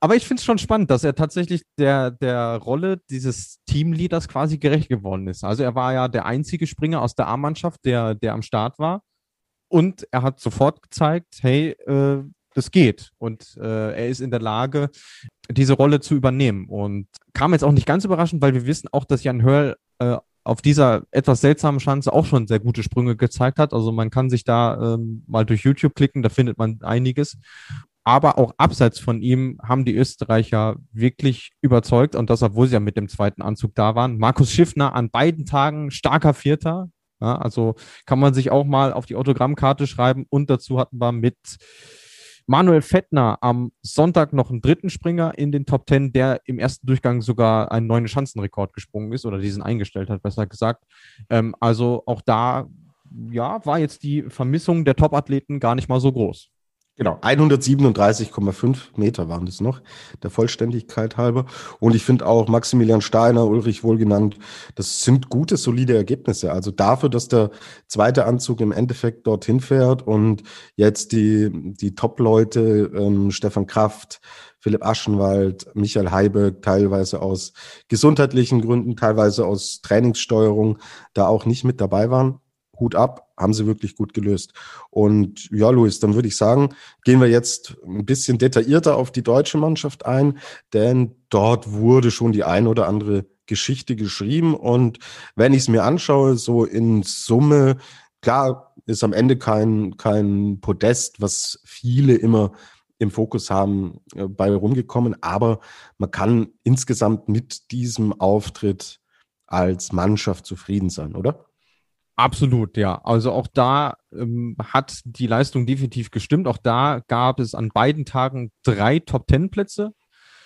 Aber ich finde es schon spannend, dass er tatsächlich der, der Rolle dieses Teamleaders quasi gerecht geworden ist. Also er war ja der einzige Springer aus der A-Mannschaft, der, der am Start war. Und er hat sofort gezeigt, hey, äh, das geht. Und äh, er ist in der Lage, diese Rolle zu übernehmen. Und kam jetzt auch nicht ganz überraschend, weil wir wissen auch, dass Jan Hörl äh, auf dieser etwas seltsamen Schanze auch schon sehr gute Sprünge gezeigt hat. Also man kann sich da ähm, mal durch YouTube klicken, da findet man einiges. Aber auch abseits von ihm haben die Österreicher wirklich überzeugt und das, obwohl sie ja mit dem zweiten Anzug da waren. Markus Schiffner an beiden Tagen starker Vierter. Ja, also kann man sich auch mal auf die Autogrammkarte schreiben und dazu hatten wir mit Manuel Fettner am Sonntag noch einen dritten Springer in den Top Ten, der im ersten Durchgang sogar einen neuen Schanzenrekord gesprungen ist oder diesen eingestellt hat, besser gesagt. Ähm, also auch da, ja, war jetzt die Vermissung der Top-Athleten gar nicht mal so groß. Genau, 137,5 Meter waren das noch, der Vollständigkeit halber. Und ich finde auch Maximilian Steiner, Ulrich Wohlgenannt, das sind gute, solide Ergebnisse. Also dafür, dass der zweite Anzug im Endeffekt dorthin fährt und jetzt die, die Top-Leute, ähm, Stefan Kraft, Philipp Aschenwald, Michael Heiberg, teilweise aus gesundheitlichen Gründen, teilweise aus Trainingssteuerung, da auch nicht mit dabei waren. Hut ab, haben sie wirklich gut gelöst. Und ja, Luis, dann würde ich sagen, gehen wir jetzt ein bisschen detaillierter auf die deutsche Mannschaft ein, denn dort wurde schon die ein oder andere Geschichte geschrieben. Und wenn ich es mir anschaue, so in Summe, klar ist am Ende kein, kein Podest, was viele immer im Fokus haben, äh, bei rumgekommen. Aber man kann insgesamt mit diesem Auftritt als Mannschaft zufrieden sein, oder? Absolut, ja. Also auch da ähm, hat die Leistung definitiv gestimmt. Auch da gab es an beiden Tagen drei Top-Ten-Plätze.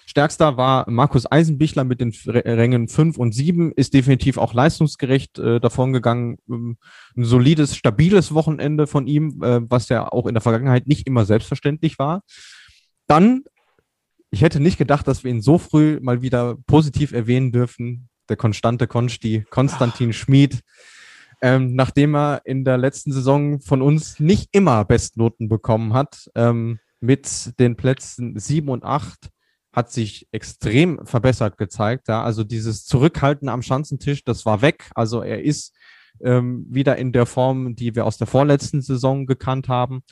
Stärkster war Markus Eisenbichler mit den Rängen 5 und 7, ist definitiv auch leistungsgerecht äh, davon gegangen. Ähm, ein solides, stabiles Wochenende von ihm, äh, was ja auch in der Vergangenheit nicht immer selbstverständlich war. Dann, ich hätte nicht gedacht, dass wir ihn so früh mal wieder positiv erwähnen dürfen. Der konstante Konsti, Konstantin Schmid ähm, nachdem er in der letzten Saison von uns nicht immer Bestnoten bekommen hat, ähm, mit den Plätzen sieben und acht hat sich extrem verbessert gezeigt. Ja? Also dieses Zurückhalten am Schanzentisch, das war weg. Also er ist ähm, wieder in der Form, die wir aus der vorletzten Saison gekannt haben.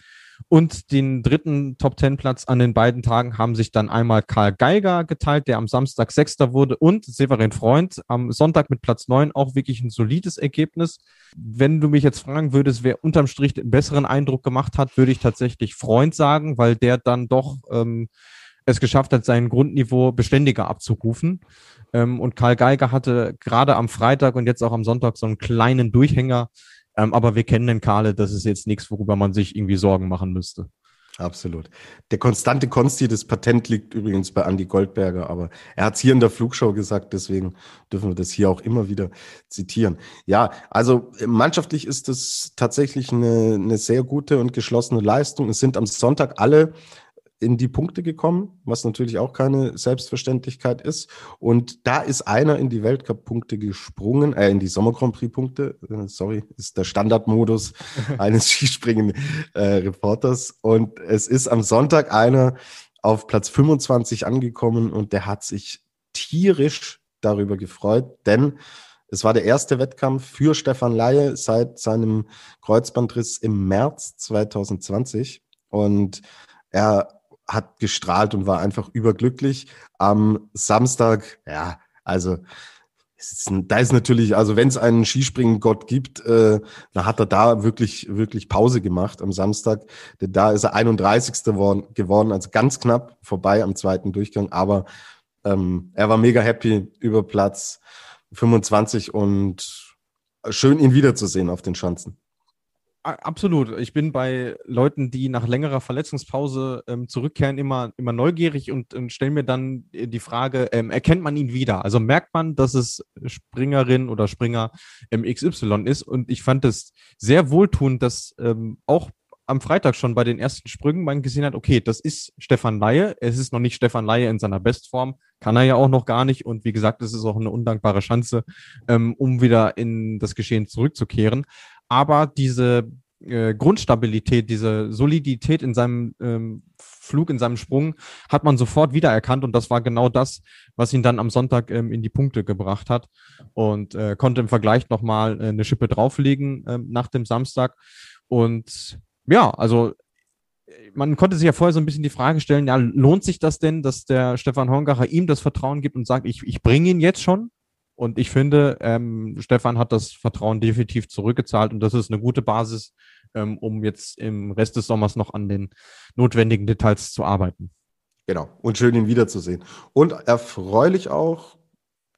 Und den dritten Top Ten Platz an den beiden Tagen haben sich dann einmal Karl Geiger geteilt, der am Samstag Sechster wurde, und Severin Freund am Sonntag mit Platz neun auch wirklich ein solides Ergebnis. Wenn du mich jetzt fragen würdest, wer unterm Strich den besseren Eindruck gemacht hat, würde ich tatsächlich Freund sagen, weil der dann doch ähm, es geschafft hat, sein Grundniveau beständiger abzurufen. Ähm, und Karl Geiger hatte gerade am Freitag und jetzt auch am Sonntag so einen kleinen Durchhänger, ähm, aber wir kennen den Karle, das ist jetzt nichts, worüber man sich irgendwie Sorgen machen müsste. Absolut. Der konstante Konsti, das Patent liegt übrigens bei Andy Goldberger, aber er hat es hier in der Flugshow gesagt, deswegen dürfen wir das hier auch immer wieder zitieren. Ja, also mannschaftlich ist das tatsächlich eine, eine sehr gute und geschlossene Leistung. Es sind am Sonntag alle in die Punkte gekommen, was natürlich auch keine Selbstverständlichkeit ist. Und da ist einer in die Weltcup-Punkte gesprungen, äh, in die Sommer Grand Prix-Punkte. Äh, sorry, ist der Standardmodus *laughs* eines Skispringen-Reporters. Äh, und es ist am Sonntag einer auf Platz 25 angekommen und der hat sich tierisch darüber gefreut, denn es war der erste Wettkampf für Stefan Laie seit seinem Kreuzbandriss im März 2020. Und er hat gestrahlt und war einfach überglücklich. Am Samstag, ja, also ist, da ist natürlich, also wenn es einen Skispringen-Gott gibt, äh, dann hat er da wirklich, wirklich Pause gemacht am Samstag. Denn da ist er 31. Geworden, geworden, also ganz knapp vorbei am zweiten Durchgang. Aber ähm, er war mega happy über Platz 25 und schön ihn wiederzusehen auf den Schanzen. Absolut. Ich bin bei Leuten, die nach längerer Verletzungspause ähm, zurückkehren, immer, immer neugierig und, und stelle mir dann die Frage, ähm, erkennt man ihn wieder? Also merkt man, dass es Springerin oder Springer ähm, XY ist? Und ich fand es sehr wohltuend, dass ähm, auch am Freitag schon bei den ersten Sprüngen man gesehen hat, okay, das ist Stefan Laie. Es ist noch nicht Stefan Laie in seiner Bestform. Kann er ja auch noch gar nicht. Und wie gesagt, es ist auch eine undankbare Chance, ähm, um wieder in das Geschehen zurückzukehren aber diese äh, Grundstabilität, diese Solidität in seinem ähm, Flug, in seinem Sprung, hat man sofort wiedererkannt. Und das war genau das, was ihn dann am Sonntag ähm, in die Punkte gebracht hat. Und äh, konnte im Vergleich nochmal äh, eine Schippe drauflegen äh, nach dem Samstag. Und ja, also man konnte sich ja vorher so ein bisschen die Frage stellen, ja, lohnt sich das denn, dass der Stefan Hongacher ihm das Vertrauen gibt und sagt, ich, ich bringe ihn jetzt schon? Und ich finde, ähm, Stefan hat das Vertrauen definitiv zurückgezahlt und das ist eine gute Basis, ähm, um jetzt im Rest des Sommers noch an den notwendigen Details zu arbeiten. Genau. Und schön, ihn wiederzusehen. Und erfreulich auch,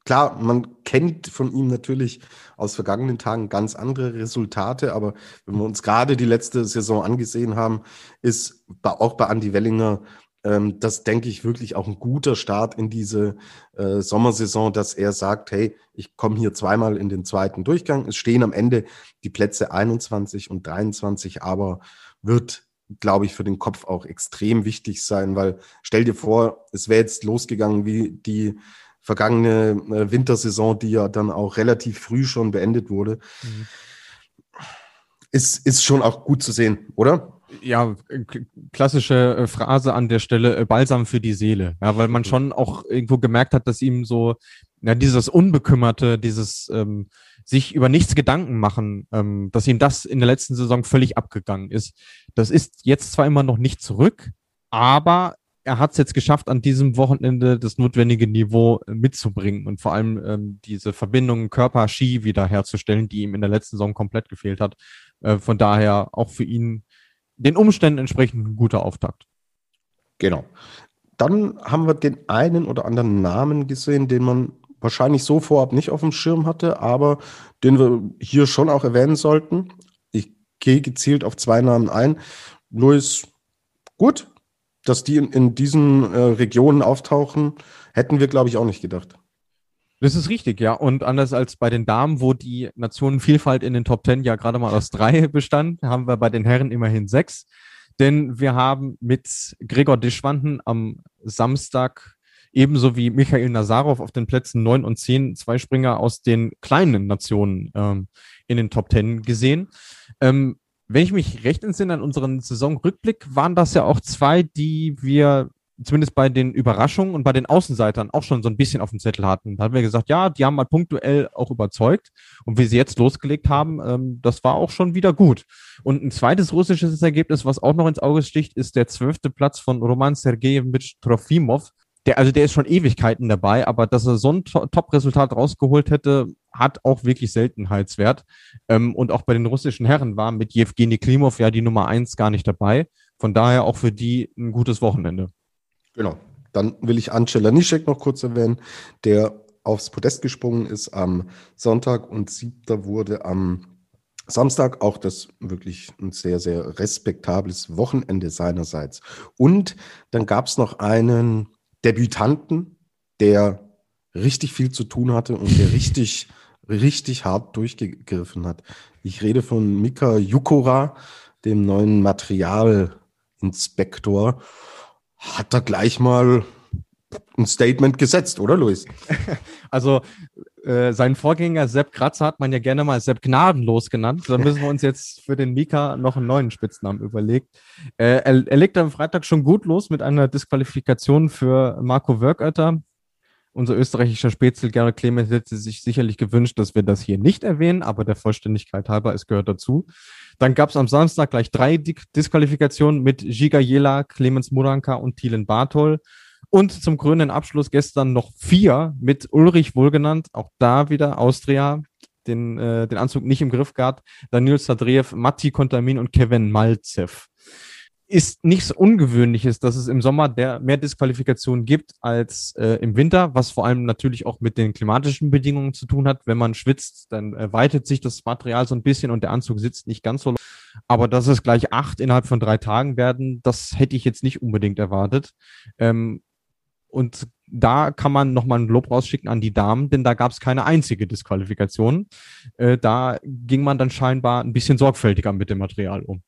klar, man kennt von ihm natürlich aus vergangenen Tagen ganz andere Resultate, aber wenn wir uns gerade die letzte Saison angesehen haben, ist auch bei Andy Wellinger ähm, das denke ich wirklich auch ein guter Start in diese äh, Sommersaison, dass er sagt, hey, ich komme hier zweimal in den zweiten Durchgang. Es stehen am Ende die Plätze 21 und 23, aber wird, glaube ich, für den Kopf auch extrem wichtig sein, weil stell dir vor, es wäre jetzt losgegangen wie die vergangene äh, Wintersaison, die ja dann auch relativ früh schon beendet wurde. Mhm. Ist, ist schon auch gut zu sehen, oder? Ja, klassische äh, Phrase an der Stelle, äh, Balsam für die Seele. Ja, weil man schon auch irgendwo gemerkt hat, dass ihm so, ja, dieses Unbekümmerte, dieses ähm, sich über nichts Gedanken machen, ähm, dass ihm das in der letzten Saison völlig abgegangen ist. Das ist jetzt zwar immer noch nicht zurück, aber er hat es jetzt geschafft, an diesem Wochenende das notwendige Niveau äh, mitzubringen und vor allem ähm, diese Verbindung Körper-Ski wiederherzustellen, die ihm in der letzten Saison komplett gefehlt hat. Äh, von daher auch für ihn den Umständen entsprechend ein guter Auftakt. Genau. Dann haben wir den einen oder anderen Namen gesehen, den man wahrscheinlich so vorab nicht auf dem Schirm hatte, aber den wir hier schon auch erwähnen sollten. Ich gehe gezielt auf zwei Namen ein. Luis, gut, dass die in, in diesen äh, Regionen auftauchen, hätten wir, glaube ich, auch nicht gedacht. Das ist richtig, ja. Und anders als bei den Damen, wo die Nationenvielfalt in den Top Ten ja gerade mal aus drei *laughs* bestand, haben wir bei den Herren immerhin sechs. Denn wir haben mit Gregor Dischwanden am Samstag ebenso wie Michael Nazarov auf den Plätzen neun und zehn zwei Springer aus den kleinen Nationen ähm, in den Top Ten gesehen. Ähm, wenn ich mich recht entsinne an unseren Saisonrückblick, waren das ja auch zwei, die wir zumindest bei den Überraschungen und bei den Außenseitern auch schon so ein bisschen auf dem Zettel hatten. Da haben wir gesagt, ja, die haben mal punktuell auch überzeugt. Und wie sie jetzt losgelegt haben, ähm, das war auch schon wieder gut. Und ein zweites russisches Ergebnis, was auch noch ins Auge sticht, ist der zwölfte Platz von Roman Sergejewitsch Trofimov. Der, also der ist schon Ewigkeiten dabei, aber dass er so ein Top-Resultat rausgeholt hätte, hat auch wirklich Seltenheitswert. Ähm, und auch bei den russischen Herren war mit Jewgeni Klimov ja die Nummer eins gar nicht dabei. Von daher auch für die ein gutes Wochenende. Genau. Dann will ich Angela Nischek noch kurz erwähnen, der aufs Podest gesprungen ist am Sonntag und siebter wurde am Samstag. Auch das wirklich ein sehr, sehr respektables Wochenende seinerseits. Und dann gab es noch einen Debütanten, der richtig viel zu tun hatte und der richtig, richtig hart durchgegriffen hat. Ich rede von Mika Jukora, dem neuen Materialinspektor hat er gleich mal ein Statement gesetzt, oder Luis? *laughs* Also äh, sein Vorgänger Sepp Kratzer hat man ja gerne mal Sepp Gnadenlos genannt. Da müssen wir uns jetzt für den Mika noch einen neuen Spitznamen überlegt. Äh, er, er legt am Freitag schon gut los mit einer Disqualifikation für Marco Wörkötter. Unser österreichischer Spätzle Gerrit Clemens hätte sich sicherlich gewünscht, dass wir das hier nicht erwähnen, aber der Vollständigkeit halber, es gehört dazu. Dann gab es am Samstag gleich drei Disqualifikationen mit Giga Jela, Clemens Muranka und Thielen Bartol. Und zum grünen Abschluss gestern noch vier mit Ulrich wohlgenannt, auch da wieder Austria, den, äh, den Anzug nicht im Griff gehabt, Daniel Sadriev, Matti Kontamin und Kevin Malzev ist nichts Ungewöhnliches, dass es im Sommer der mehr Disqualifikationen gibt als äh, im Winter, was vor allem natürlich auch mit den klimatischen Bedingungen zu tun hat. Wenn man schwitzt, dann äh, weitet sich das Material so ein bisschen und der Anzug sitzt nicht ganz so. Aber dass es gleich acht innerhalb von drei Tagen werden, das hätte ich jetzt nicht unbedingt erwartet. Ähm, und da kann man nochmal ein Lob rausschicken an die Damen, denn da gab es keine einzige Disqualifikation. Äh, da ging man dann scheinbar ein bisschen sorgfältiger mit dem Material um.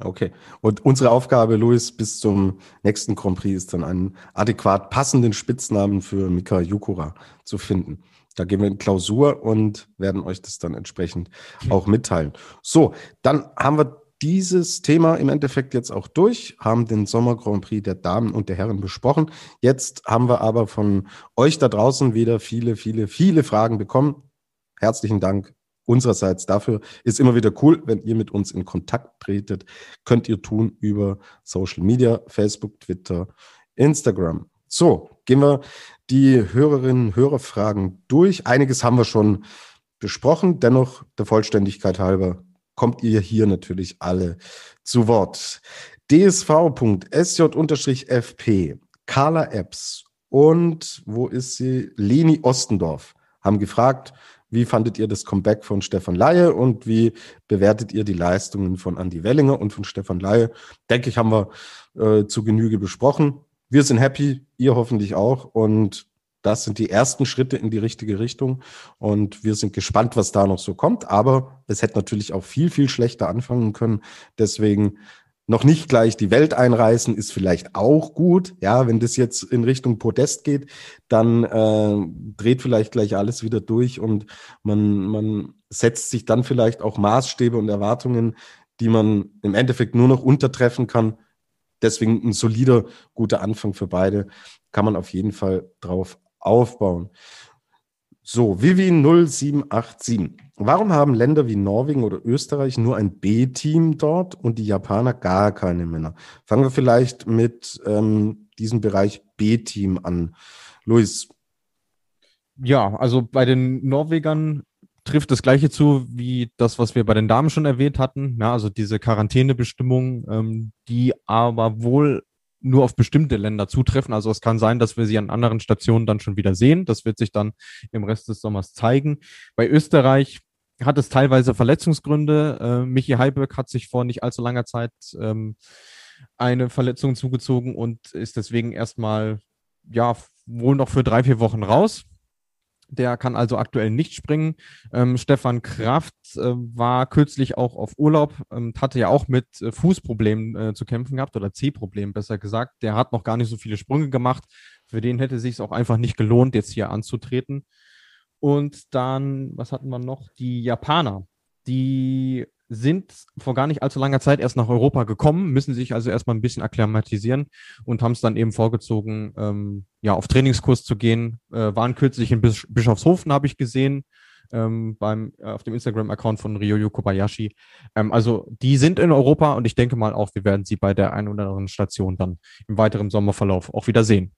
Okay. Und unsere Aufgabe, Luis, bis zum nächsten Grand Prix ist dann einen adäquat passenden Spitznamen für Mika Yukura zu finden. Da gehen wir in Klausur und werden euch das dann entsprechend auch mitteilen. So, dann haben wir dieses Thema im Endeffekt jetzt auch durch, haben den Sommer Grand Prix der Damen und der Herren besprochen. Jetzt haben wir aber von euch da draußen wieder viele, viele, viele Fragen bekommen. Herzlichen Dank unsererseits dafür. Ist immer wieder cool, wenn ihr mit uns in Kontakt tretet. Könnt ihr tun über Social Media, Facebook, Twitter, Instagram. So, gehen wir die Hörerinnen und Hörerfragen durch. Einiges haben wir schon besprochen. Dennoch, der Vollständigkeit halber, kommt ihr hier natürlich alle zu Wort. dsv.sj-fp, Carla Epps und wo ist sie? Leni Ostendorf haben gefragt, wie fandet ihr das Comeback von Stefan Laie und wie bewertet ihr die Leistungen von Andy Wellinger und von Stefan Laie? Denke ich, haben wir äh, zu Genüge besprochen. Wir sind happy, ihr hoffentlich auch. Und das sind die ersten Schritte in die richtige Richtung. Und wir sind gespannt, was da noch so kommt. Aber es hätte natürlich auch viel, viel schlechter anfangen können. Deswegen noch nicht gleich die Welt einreißen, ist vielleicht auch gut. Ja, wenn das jetzt in Richtung Podest geht, dann äh, dreht vielleicht gleich alles wieder durch und man, man setzt sich dann vielleicht auch Maßstäbe und Erwartungen, die man im Endeffekt nur noch untertreffen kann. Deswegen ein solider, guter Anfang für beide. Kann man auf jeden Fall drauf aufbauen. So, Vivi 0787. Warum haben Länder wie Norwegen oder Österreich nur ein B-Team dort und die Japaner gar keine Männer? Fangen wir vielleicht mit ähm, diesem Bereich B-Team an. Luis. Ja, also bei den Norwegern trifft das Gleiche zu wie das, was wir bei den Damen schon erwähnt hatten. Ja, also diese Quarantänebestimmung, ähm, die aber wohl nur auf bestimmte Länder zutreffen. Also es kann sein, dass wir sie an anderen Stationen dann schon wieder sehen. Das wird sich dann im Rest des Sommers zeigen. Bei Österreich hat es teilweise Verletzungsgründe. Äh, Michi Heiberg hat sich vor nicht allzu langer Zeit ähm, eine Verletzung zugezogen und ist deswegen erstmal ja wohl noch für drei, vier Wochen raus. Der kann also aktuell nicht springen. Ähm, Stefan Kraft äh, war kürzlich auch auf Urlaub, ähm, hatte ja auch mit äh, Fußproblemen äh, zu kämpfen gehabt oder C-Problemen besser gesagt. Der hat noch gar nicht so viele Sprünge gemacht. Für den hätte es sich auch einfach nicht gelohnt, jetzt hier anzutreten. Und dann, was hatten wir noch? Die Japaner. Die sind vor gar nicht allzu langer Zeit erst nach Europa gekommen, müssen sich also erstmal ein bisschen akklimatisieren und haben es dann eben vorgezogen, ähm, ja, auf Trainingskurs zu gehen. Äh, waren kürzlich in Bisch Bischofshofen, habe ich gesehen, ähm, beim, äh, auf dem Instagram-Account von Ryoyo Kobayashi. Ähm, also die sind in Europa und ich denke mal auch, wir werden sie bei der einen oder anderen Station dann im weiteren Sommerverlauf auch wieder sehen.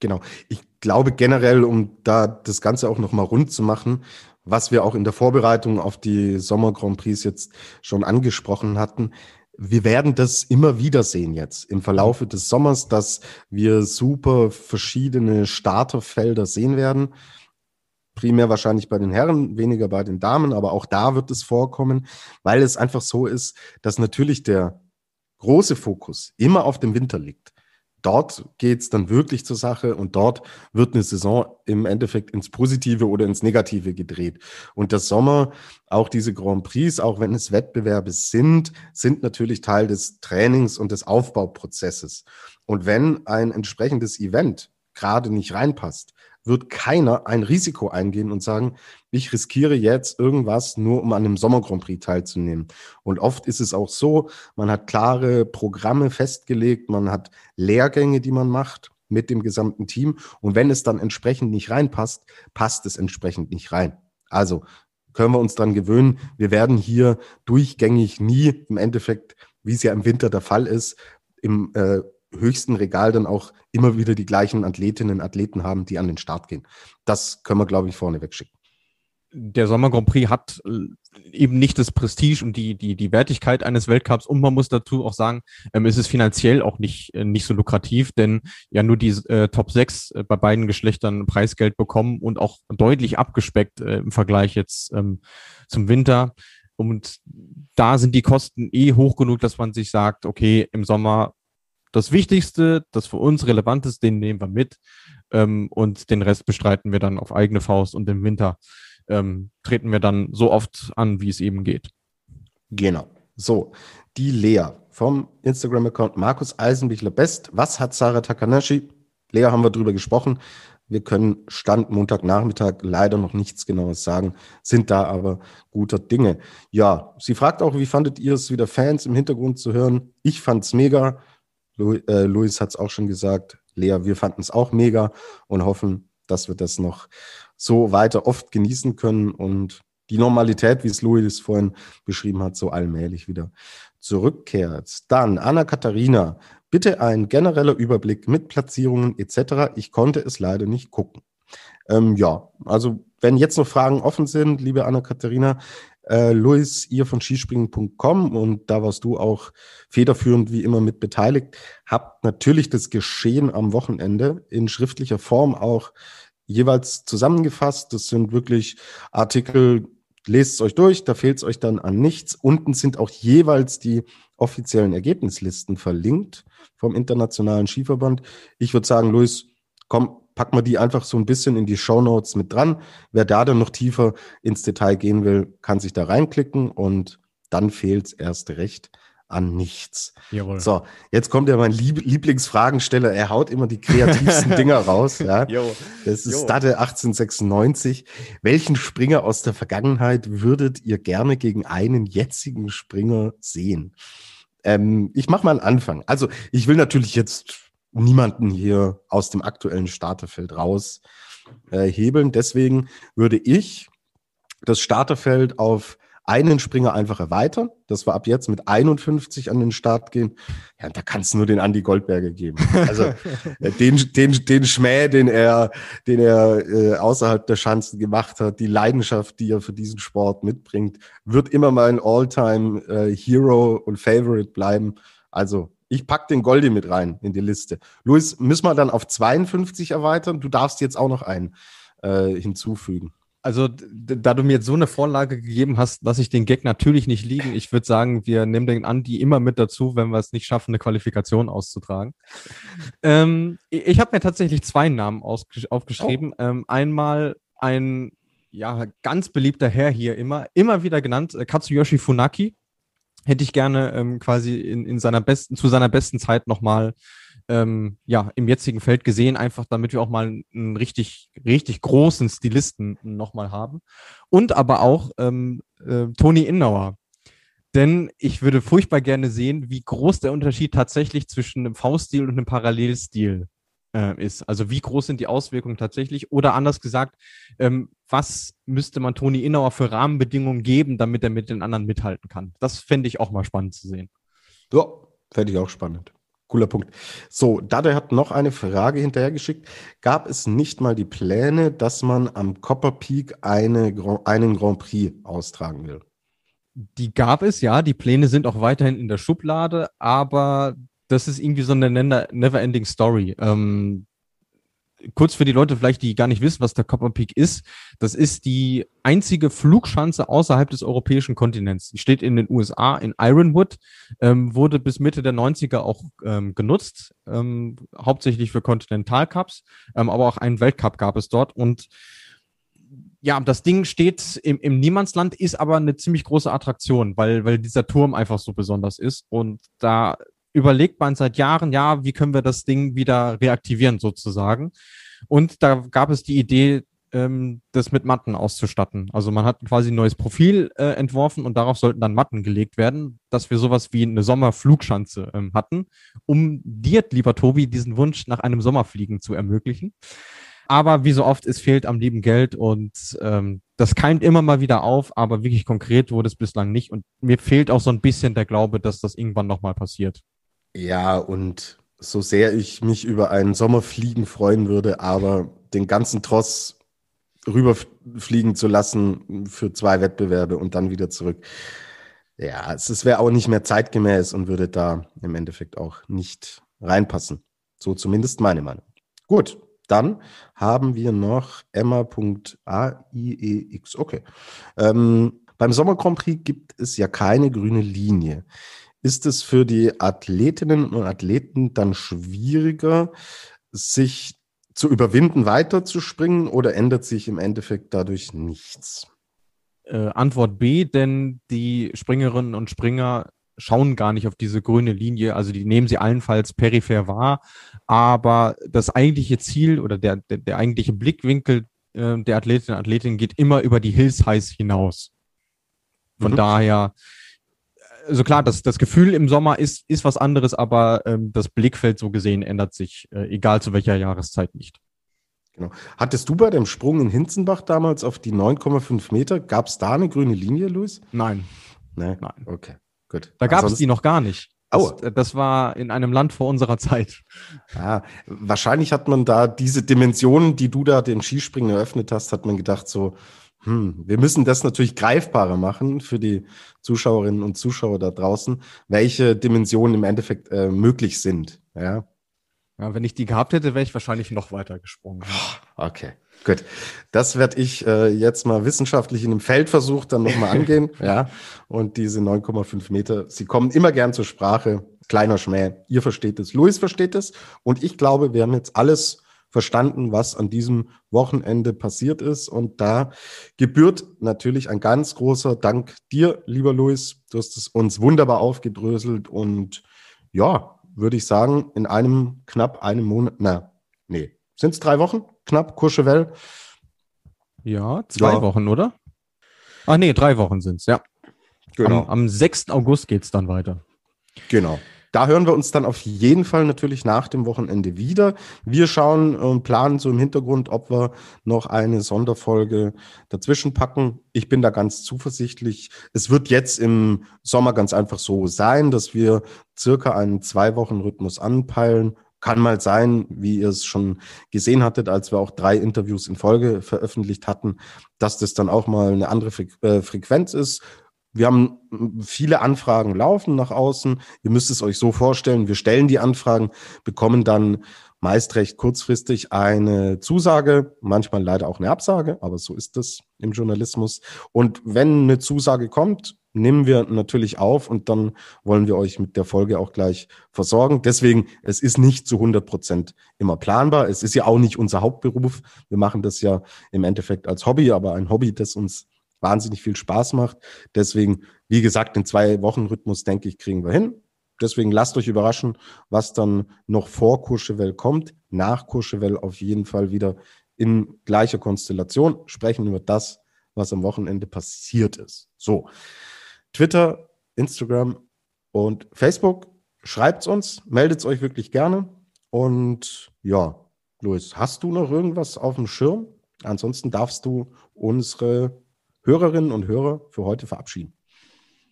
Genau. Ich glaube generell, um da das Ganze auch nochmal rund zu machen, was wir auch in der Vorbereitung auf die Sommer Grand Prix jetzt schon angesprochen hatten, wir werden das immer wieder sehen jetzt im Verlaufe des Sommers, dass wir super verschiedene Starterfelder sehen werden. Primär wahrscheinlich bei den Herren, weniger bei den Damen, aber auch da wird es vorkommen, weil es einfach so ist, dass natürlich der große Fokus immer auf dem Winter liegt dort geht es dann wirklich zur Sache und dort wird eine Saison im Endeffekt ins Positive oder ins Negative gedreht. Und der Sommer, auch diese Grand Prix, auch wenn es Wettbewerbe sind, sind natürlich Teil des Trainings und des Aufbauprozesses. Und wenn ein entsprechendes Event gerade nicht reinpasst, wird keiner ein Risiko eingehen und sagen, ich riskiere jetzt irgendwas nur, um an einem Sommer Grand Prix teilzunehmen. Und oft ist es auch so, man hat klare Programme festgelegt, man hat Lehrgänge, die man macht mit dem gesamten Team. Und wenn es dann entsprechend nicht reinpasst, passt es entsprechend nicht rein. Also können wir uns dran gewöhnen. Wir werden hier durchgängig nie im Endeffekt, wie es ja im Winter der Fall ist, im äh, höchsten Regal dann auch immer wieder die gleichen Athletinnen und Athleten haben, die an den Start gehen. Das können wir, glaube ich, vorne wegschicken. Der Sommer Grand Prix hat äh, eben nicht das Prestige und die, die, die Wertigkeit eines Weltcups und man muss dazu auch sagen, ähm, es ist finanziell auch nicht, äh, nicht so lukrativ, denn ja nur die äh, Top 6 äh, bei beiden Geschlechtern Preisgeld bekommen und auch deutlich abgespeckt äh, im Vergleich jetzt ähm, zum Winter. Und da sind die Kosten eh hoch genug, dass man sich sagt, okay, im Sommer das Wichtigste, das für uns relevant ist, den nehmen wir mit ähm, und den Rest bestreiten wir dann auf eigene Faust und im Winter ähm, treten wir dann so oft an, wie es eben geht. Genau. So, die Lea vom Instagram-Account Markus Eisenbichler Best. Was hat Sarah Takanashi? Lea haben wir drüber gesprochen. Wir können Stand Montagnachmittag leider noch nichts Genaues sagen, sind da aber guter Dinge. Ja, sie fragt auch, wie fandet ihr es, wieder Fans im Hintergrund zu hören? Ich fand's mega. Äh, Luis hat es auch schon gesagt. Lea, wir fanden es auch mega und hoffen, dass wir das noch so weiter oft genießen können und die Normalität, wie es Luis vorhin beschrieben hat, so allmählich wieder zurückkehrt. Dann Anna Katharina, bitte ein genereller Überblick mit Platzierungen etc. Ich konnte es leider nicht gucken. Ähm, ja, also wenn jetzt noch Fragen offen sind, liebe Anna Katharina, äh, Luis, ihr von skispringen.com und da warst du auch federführend wie immer mit beteiligt, habt natürlich das Geschehen am Wochenende in schriftlicher Form auch jeweils zusammengefasst. Das sind wirklich Artikel, lest es euch durch, da fehlt es euch dann an nichts. Unten sind auch jeweils die offiziellen Ergebnislisten verlinkt vom Internationalen Skiverband. Ich würde sagen, Luis, komm, packen wir die einfach so ein bisschen in die Show Notes mit dran. Wer da dann noch tiefer ins Detail gehen will, kann sich da reinklicken und dann fehlt es erst recht an nichts. Jawohl. So, jetzt kommt ja mein Lieb Lieblingsfragensteller. Er haut immer die kreativsten *laughs* Dinger raus. Ja. Das ist Stade 1896. Welchen Springer aus der Vergangenheit würdet ihr gerne gegen einen jetzigen Springer sehen? Ähm, ich mache mal einen Anfang. Also, ich will natürlich jetzt niemanden hier aus dem aktuellen Starterfeld raus äh, hebeln. Deswegen würde ich das Starterfeld auf einen Springer einfach erweitern, dass wir ab jetzt mit 51 an den Start gehen. Ja, da kannst du nur den Andy Goldberger geben. Also äh, *laughs* den, den, den Schmäh, den er, den er äh, außerhalb der Schanzen gemacht hat, die Leidenschaft, die er für diesen Sport mitbringt, wird immer mein All-Time äh, Hero und Favorite bleiben. Also ich pack den Goldi mit rein in die Liste. Luis, müssen wir dann auf 52 erweitern? Du darfst jetzt auch noch einen äh, hinzufügen. Also, da du mir jetzt so eine Vorlage gegeben hast, lasse ich den Gag natürlich nicht liegen. Ich würde sagen, wir nehmen den Andi immer mit dazu, wenn wir es nicht schaffen, eine Qualifikation auszutragen. ähm, ich habe mir tatsächlich zwei Namen aufgeschrieben. Oh. Ähm, einmal ein ja, ganz beliebter Herr hier immer, immer wieder genannt, äh, Katsuyoshi Funaki hätte ich gerne ähm, quasi in, in seiner besten, zu seiner besten Zeit nochmal ähm, ja, im jetzigen Feld gesehen, einfach damit wir auch mal einen, richtig, richtig großen Stilisten nochmal haben. Und aber auch ähm, äh, Toni Innauer. Denn ich würde furchtbar gerne sehen, wie groß der Unterschied tatsächlich zwischen einem V-Stil und einem Parallelstil äh, ist. Also wie groß sind die Auswirkungen tatsächlich? Oder anders gesagt, ähm, was müsste man Toni Innauer für Rahmenbedingungen geben, damit er mit den anderen mithalten kann? Das fände ich auch mal spannend zu sehen. Ja, fände ich auch spannend. Cooler Punkt. So, Dade hat noch eine Frage hinterhergeschickt. Gab es nicht mal die Pläne, dass man am Copper Peak eine, einen Grand Prix austragen will? Die gab es, ja. Die Pläne sind auch weiterhin in der Schublade, aber das ist irgendwie so eine never-ending Story. Ähm, kurz für die Leute vielleicht, die gar nicht wissen, was der Copper Peak ist. Das ist die einzige Flugschanze außerhalb des europäischen Kontinents. Die steht in den USA in Ironwood, ähm, wurde bis Mitte der 90er auch ähm, genutzt, ähm, hauptsächlich für Continental Cups, ähm, aber auch einen Weltcup gab es dort und ja, das Ding steht im, im Niemandsland, ist aber eine ziemlich große Attraktion, weil, weil dieser Turm einfach so besonders ist. Und da überlegt man seit Jahren, ja, wie können wir das Ding wieder reaktivieren sozusagen. Und da gab es die Idee, ähm, das mit Matten auszustatten. Also man hat quasi ein neues Profil äh, entworfen und darauf sollten dann Matten gelegt werden, dass wir sowas wie eine Sommerflugschanze ähm, hatten, um dir, lieber Tobi, diesen Wunsch nach einem Sommerfliegen zu ermöglichen. Aber wie so oft, es fehlt am lieben Geld und ähm, das keimt immer mal wieder auf, aber wirklich konkret wurde es bislang nicht. Und mir fehlt auch so ein bisschen der Glaube, dass das irgendwann nochmal passiert. Ja, und so sehr ich mich über einen Sommerfliegen freuen würde, aber den ganzen Tross rüberfliegen zu lassen für zwei Wettbewerbe und dann wieder zurück. Ja, es, wäre auch nicht mehr zeitgemäß und würde da im Endeffekt auch nicht reinpassen. So zumindest meine Meinung. Gut, dann haben wir noch Emma.aiex. Okay. Ähm, beim Sommer Grand Prix gibt es ja keine grüne Linie. Ist es für die Athletinnen und Athleten dann schwieriger, sich zu überwinden, weiterzuspringen oder ändert sich im Endeffekt dadurch nichts? Äh, Antwort B, denn die Springerinnen und Springer schauen gar nicht auf diese grüne Linie, also die nehmen sie allenfalls peripher wahr, aber das eigentliche Ziel oder der, der, der eigentliche Blickwinkel äh, der Athletinnen und Athletinnen geht immer über die Hills Highs hinaus. Von mhm. daher also klar, das, das Gefühl im Sommer ist, ist was anderes, aber ähm, das Blickfeld so gesehen ändert sich, äh, egal zu welcher Jahreszeit nicht. Genau. Hattest du bei dem Sprung in Hinzenbach damals auf die 9,5 Meter, gab es da eine grüne Linie, Luis? Nein. Nee? Nein. Okay, gut. Da gab es die noch gar nicht. Das, äh, das, war in einem Land vor unserer Zeit. Ja, wahrscheinlich hat man da diese Dimensionen, die du da dem Skispringen eröffnet hast, hat man gedacht so, hm, wir müssen das natürlich greifbarer machen für die Zuschauerinnen und Zuschauer da draußen, welche Dimensionen im Endeffekt äh, möglich sind. Ja? ja, wenn ich die gehabt hätte, wäre ich wahrscheinlich noch weiter gesprungen. Okay, gut. Das werde ich äh, jetzt mal wissenschaftlich in einem Feldversuch dann nochmal *laughs* angehen. ja, und diese 9,5 Meter, sie kommen immer gern zur Sprache. Kleiner Schmäh. Ihr versteht es, Luis versteht es. Und ich glaube, wir haben jetzt alles verstanden, was an diesem Wochenende passiert ist. Und da gebührt natürlich ein ganz großer Dank dir, lieber Luis. Du hast es uns wunderbar aufgedröselt und ja, würde ich sagen, in einem knapp einem Monat, na, nee, sind es drei Wochen? Knapp, Courchevel? Ja, zwei ja. Wochen, oder? Ach nee, drei Wochen sind es, ja. Genau. Am, am 6. August geht es dann weiter. Genau. Da hören wir uns dann auf jeden Fall natürlich nach dem Wochenende wieder. Wir schauen und planen so im Hintergrund, ob wir noch eine Sonderfolge dazwischen packen. Ich bin da ganz zuversichtlich. Es wird jetzt im Sommer ganz einfach so sein, dass wir circa einen Zwei-Wochen-Rhythmus anpeilen. Kann mal sein, wie ihr es schon gesehen hattet, als wir auch drei Interviews in Folge veröffentlicht hatten, dass das dann auch mal eine andere äh, Frequenz ist wir haben viele Anfragen laufen nach außen. Ihr müsst es euch so vorstellen, wir stellen die Anfragen, bekommen dann meist recht kurzfristig eine Zusage, manchmal leider auch eine Absage, aber so ist es im Journalismus. Und wenn eine Zusage kommt, nehmen wir natürlich auf und dann wollen wir euch mit der Folge auch gleich versorgen. Deswegen, es ist nicht zu 100 Prozent immer planbar. Es ist ja auch nicht unser Hauptberuf. Wir machen das ja im Endeffekt als Hobby, aber ein Hobby, das uns wahnsinnig viel Spaß macht. Deswegen, wie gesagt, den Zwei-Wochen-Rhythmus, denke ich, kriegen wir hin. Deswegen lasst euch überraschen, was dann noch vor Courchevel kommt. Nach Courchevel auf jeden Fall wieder in gleicher Konstellation sprechen über das, was am Wochenende passiert ist. So, Twitter Instagram und Facebook. Schreibt uns, meldet euch wirklich gerne. Und ja, Luis, hast du noch irgendwas auf dem Schirm? Ansonsten darfst du unsere Hörerinnen und Hörer für heute verabschieden.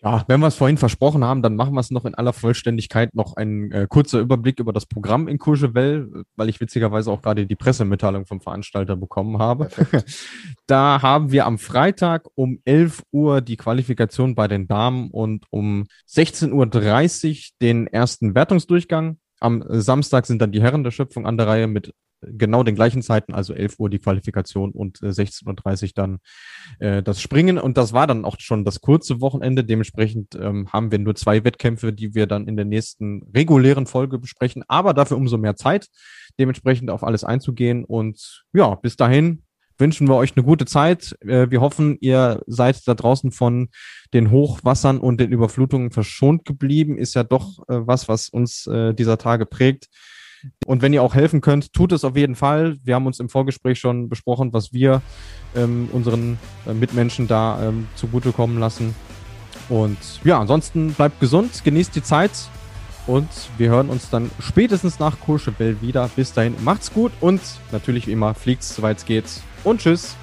Ja, wenn wir es vorhin versprochen haben, dann machen wir es noch in aller Vollständigkeit noch ein äh, kurzer Überblick über das Programm in Courchevel, weil ich witzigerweise auch gerade die Pressemitteilung vom Veranstalter bekommen habe. *laughs* da haben wir am Freitag um 11 Uhr die Qualifikation bei den Damen und um 16.30 Uhr den ersten Wertungsdurchgang. Am Samstag sind dann die Herren der Schöpfung an der Reihe mit genau den gleichen Zeiten, also 11 Uhr die Qualifikation und äh, 16.30 Uhr dann äh, das Springen. Und das war dann auch schon das kurze Wochenende. Dementsprechend ähm, haben wir nur zwei Wettkämpfe, die wir dann in der nächsten regulären Folge besprechen, aber dafür umso mehr Zeit, dementsprechend auf alles einzugehen. Und ja, bis dahin wünschen wir euch eine gute Zeit. Äh, wir hoffen, ihr seid da draußen von den Hochwassern und den Überflutungen verschont geblieben. Ist ja doch äh, was, was uns äh, dieser Tage prägt. Und wenn ihr auch helfen könnt, tut es auf jeden Fall. Wir haben uns im Vorgespräch schon besprochen, was wir ähm, unseren äh, Mitmenschen da ähm, zugutekommen lassen. Und ja, ansonsten bleibt gesund, genießt die Zeit und wir hören uns dann spätestens nach Courchevel wieder. Bis dahin, macht's gut und natürlich wie immer, fliegt's, soweit es geht. Und tschüss.